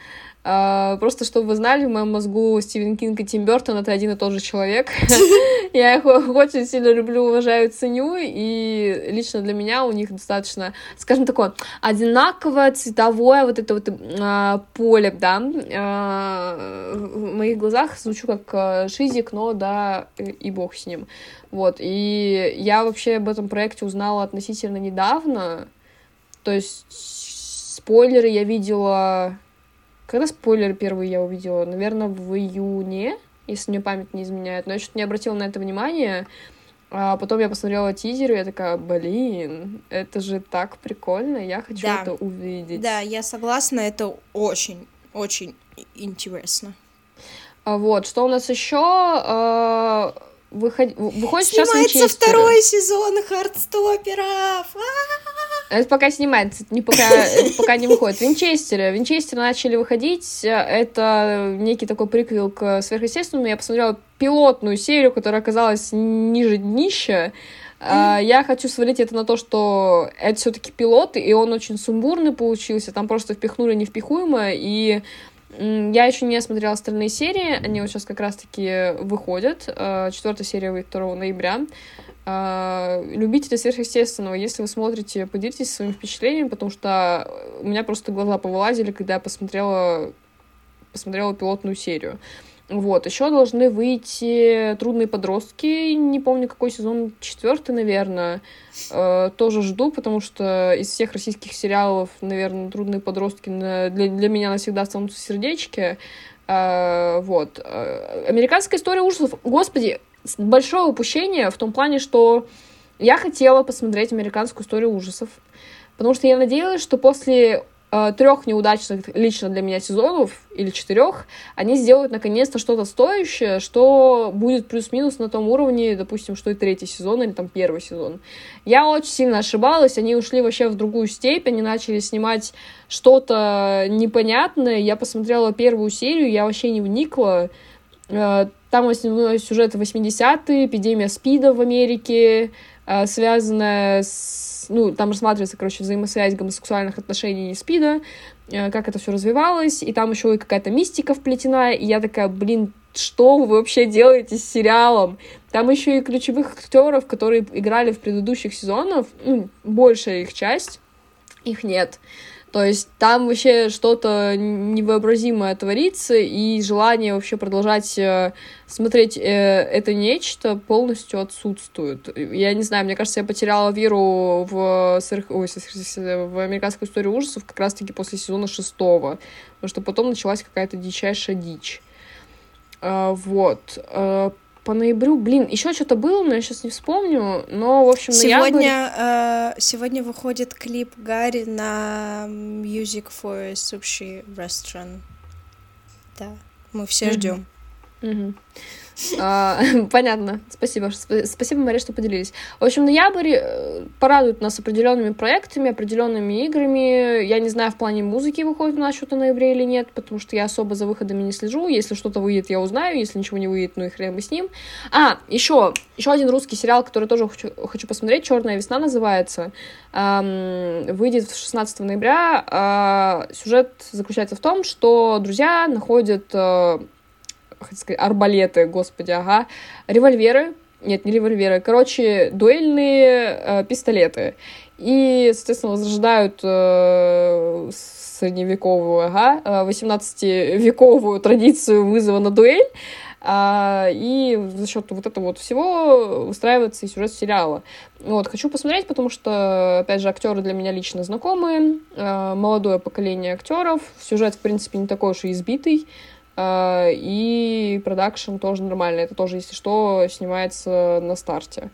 просто чтобы вы знали, в моем мозгу Стивен Кинг и Тим Бертон это один и тот же человек. Я их очень сильно люблю, уважаю, ценю, и лично для меня у них достаточно, скажем, такое одинаковое цветовое вот это вот uh, поле, да. Uh, в моих глазах звучу как шизик, но да, и бог с ним. Вот, и я вообще об этом проекте узнала относительно недавно, то есть спойлеры я видела... Когда спойлер первый я увидела? Наверное, в июне, если мне память не изменяет. Но я что-то не обратила на это внимания. А потом я посмотрела тизер, и я такая, блин, это же так прикольно, я хочу да. это увидеть. Да, я согласна, это очень, очень интересно. А вот, что у нас еще? А, выход... выходит сейчас Снимается второй сезон Хардстоперов! Это пока снимается, не пока, это пока не выходит. Винчестеры. Винчестеры начали выходить. Это некий такой приквел к сверхъестественному. Я посмотрела пилотную серию, которая оказалась ниже днища. Mm. Я хочу свалить это на то, что это все-таки пилот, и он очень сумбурный получился. Там просто впихнули невпихуемое, и я еще не смотрела остальные серии, они вот сейчас как раз-таки выходят. Э, Четвертая серия выйдет 2 ноября. Э, любители сверхъестественного, если вы смотрите, поделитесь своим впечатлением, потому что у меня просто глаза повылазили, когда я посмотрела, посмотрела пилотную серию. Вот, еще должны выйти «Трудные подростки», не помню, какой сезон, четвертый, наверное. Э, тоже жду, потому что из всех российских сериалов, наверное, «Трудные подростки» для, для меня навсегда останутся сердечки. Э, вот. Э, американская история ужасов. Господи, большое упущение в том плане, что я хотела посмотреть американскую историю ужасов, потому что я надеялась, что после трех неудачных лично для меня сезонов, или четырех, они сделают наконец-то что-то стоящее, что будет плюс-минус на том уровне, допустим, что и третий сезон, или там первый сезон. Я очень сильно ошибалась, они ушли вообще в другую степь, они начали снимать что-то непонятное. Я посмотрела первую серию, я вообще не вникла. Э, там основной сюжет 80-е, эпидемия СПИДа в Америке, э, связанная с ну, там рассматривается, короче, взаимосвязь гомосексуальных отношений и СПИДа, э, как это все развивалось, и там еще и какая-то мистика вплетена, и я такая, блин, что вы вообще делаете с сериалом? Там еще и ключевых актеров, которые играли в предыдущих сезонах, ну, большая их часть, их нет. То есть там вообще что-то невообразимое творится, и желание вообще продолжать э, смотреть э, это нечто полностью отсутствует. Я не знаю, мне кажется, я потеряла веру в, сверх... Ой, в американскую историю ужасов как раз-таки после сезона шестого, потому что потом началась какая-то дичайшая дичь. Вот. По ноябрю, блин, еще что-то было, но я сейчас не вспомню, но, в общем, сегодня, ноябрь... э, сегодня выходит клип Гарри на Music for Sushi Restaurant. Да, мы все mm-hmm. ждем. Mm-hmm. А, понятно. Спасибо. Спасибо, Мария, что поделились. В общем, ноябрь э, порадует нас определенными проектами, определенными играми. Я не знаю, в плане музыки выходит у нас что-то в ноябре или нет, потому что я особо за выходами не слежу. Если что-то выйдет, я узнаю. Если ничего не выйдет, ну и хрен бы с ним. А, еще, еще один русский сериал, который тоже хочу, хочу посмотреть. Черная весна называется. Выйдет 16 ноября. Э, сюжет заключается в том, что друзья находят э, хотел сказать, арбалеты, господи, ага, револьверы, нет, не револьверы, короче, дуэльные э, пистолеты. И, соответственно, возрождают э, средневековую, ага, 18-вековую э, традицию вызова на дуэль, а, и за счет вот этого вот всего устраивается и сюжет сериала. Вот, хочу посмотреть, потому что, опять же, актеры для меня лично знакомые, а, молодое поколение актеров, сюжет, в принципе, не такой уж и избитый, и продакшн тоже нормальный. Это тоже, если что, снимается на старте.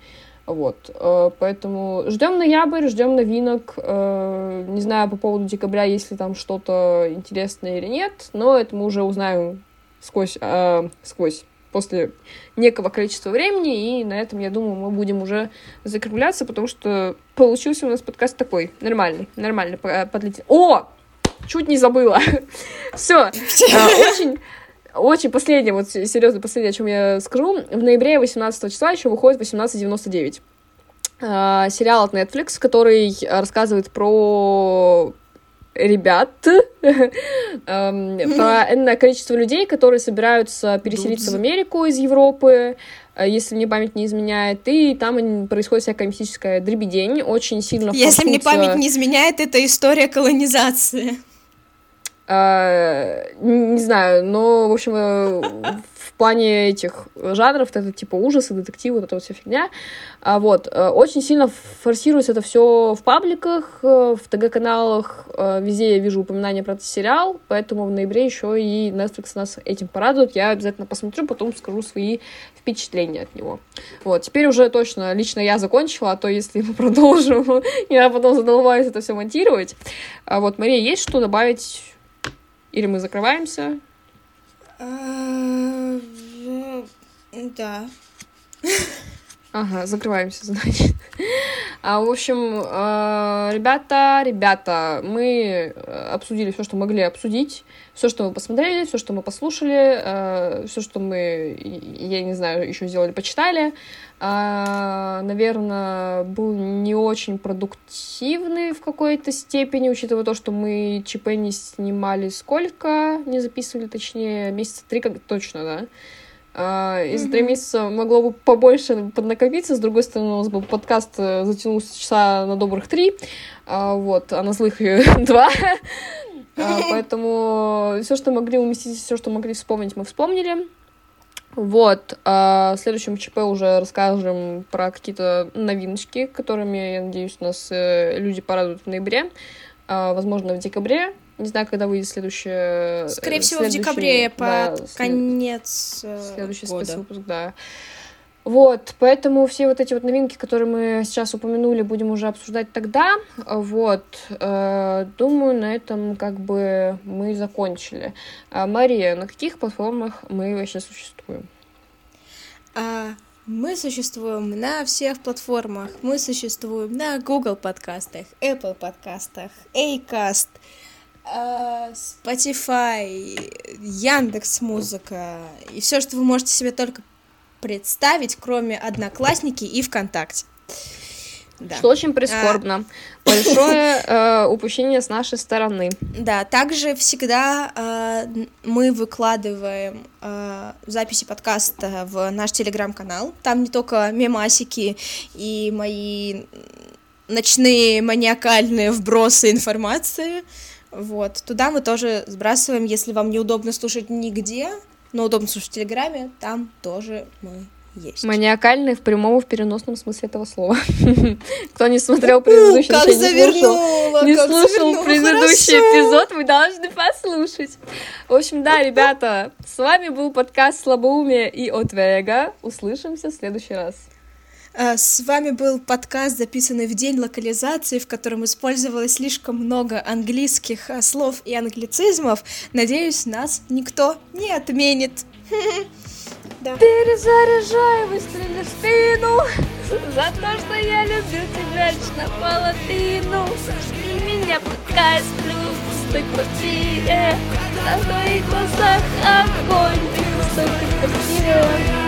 Вот, а, поэтому ждем ноябрь, ждем новинок. А, не знаю по поводу декабря, есть ли там что-то интересное или нет, но это мы уже узнаем сквозь, э, сквозь после некого количества времени, и на этом, я думаю, мы будем уже закругляться, потому что получился у нас подкаст такой, нормальный, нормальный, подлетел. О! Чуть не забыла. Все. А, очень очень последнее, вот серьезно, последнее, о чем я скажу. В ноябре 18 числа еще выходит 1899. А, сериал от Netflix, который рассказывает про ребят, эм, про энное количество людей, которые собираются переселиться в Америку из Европы, э, если мне память не изменяет, и там происходит всякая мистическая дребедень, очень сильно Если мне память не изменяет, это история колонизации. А, не знаю, но, в общем, э, в плане этих жанров, это типа ужасы, детективы, вот эта вот вся фигня, а, вот, э, очень сильно форсируется это все в пабликах, э, в ТГ-каналах, везде я вижу упоминания про этот сериал, поэтому в ноябре еще и Netflix нас этим порадует, я обязательно посмотрю, потом скажу свои впечатления от него. Вот, теперь уже точно лично я закончила, а то если мы продолжим, я потом задолбаюсь это все монтировать. А вот, Мария, есть что добавить или мы закрываемся? А, да. Ага, закрываемся, значит. А, в общем, а, ребята, ребята, мы э, обсудили все, что могли обсудить, все, что мы посмотрели, все, что мы послушали, э, все, что мы, я не знаю, еще сделали, почитали. А, наверное, был не очень продуктивный в какой-то степени, учитывая то, что мы ЧП не снимали сколько, не записывали, точнее, месяца три как точно, да. А, и за три месяца могло бы побольше поднакопиться. С другой стороны, у нас был подкаст э, затянулся часа на добрых три, а, вот, а на злых два. А, поэтому все, что могли уместить, все, что могли вспомнить, мы вспомнили. Вот, а в следующем ЧП уже расскажем про какие-то новиночки, которыми, я надеюсь, нас э, люди порадуют в ноябре, возможно, в декабре, не знаю, когда выйдет следующее... Скорее всего, в декабре, да, под конец э, Следующий года. спецвыпуск, да. Вот, поэтому все вот эти вот новинки, которые мы сейчас упомянули, будем уже обсуждать тогда. Вот, э, думаю, на этом как бы мы закончили. А, Мария, на каких платформах мы вообще существуем? А, мы существуем на всех платформах. Мы существуем на Google подкастах, Apple подкастах, Acast, Spotify, Яндекс Музыка и все, что вы можете себе только представить, кроме Одноклассники и ВКонтакте. Да. Что очень прискорбно. А... Большое э, упущение с нашей стороны. Да, также всегда э, мы выкладываем э, записи подкаста в наш телеграм-канал. Там не только мемасики и мои ночные маниакальные вбросы информации. Вот, туда мы тоже сбрасываем, если вам неудобно слушать нигде, но удобно слушать в Телеграме, там тоже мы есть. Маниакальный в прямом и в переносном смысле этого слова. Кто не смотрел предыдущий, как завернула, не слушал, не слушал предыдущий эпизод, вы должны послушать. В общем, да, ребята, с вами был подкаст «Слабоумие и Отвега». Услышимся в следующий раз. Э, с вами был подкаст, записанный в день локализации, в котором использовалось слишком много английских э, слов и англицизмов. Надеюсь, нас никто не отменит. Да. Перезаряжай, выстрели в спину За то, что я люблю тебя лишь на половину И меня пока сплю в пустой квартире На твоих глазах огонь, ты в пустой квартире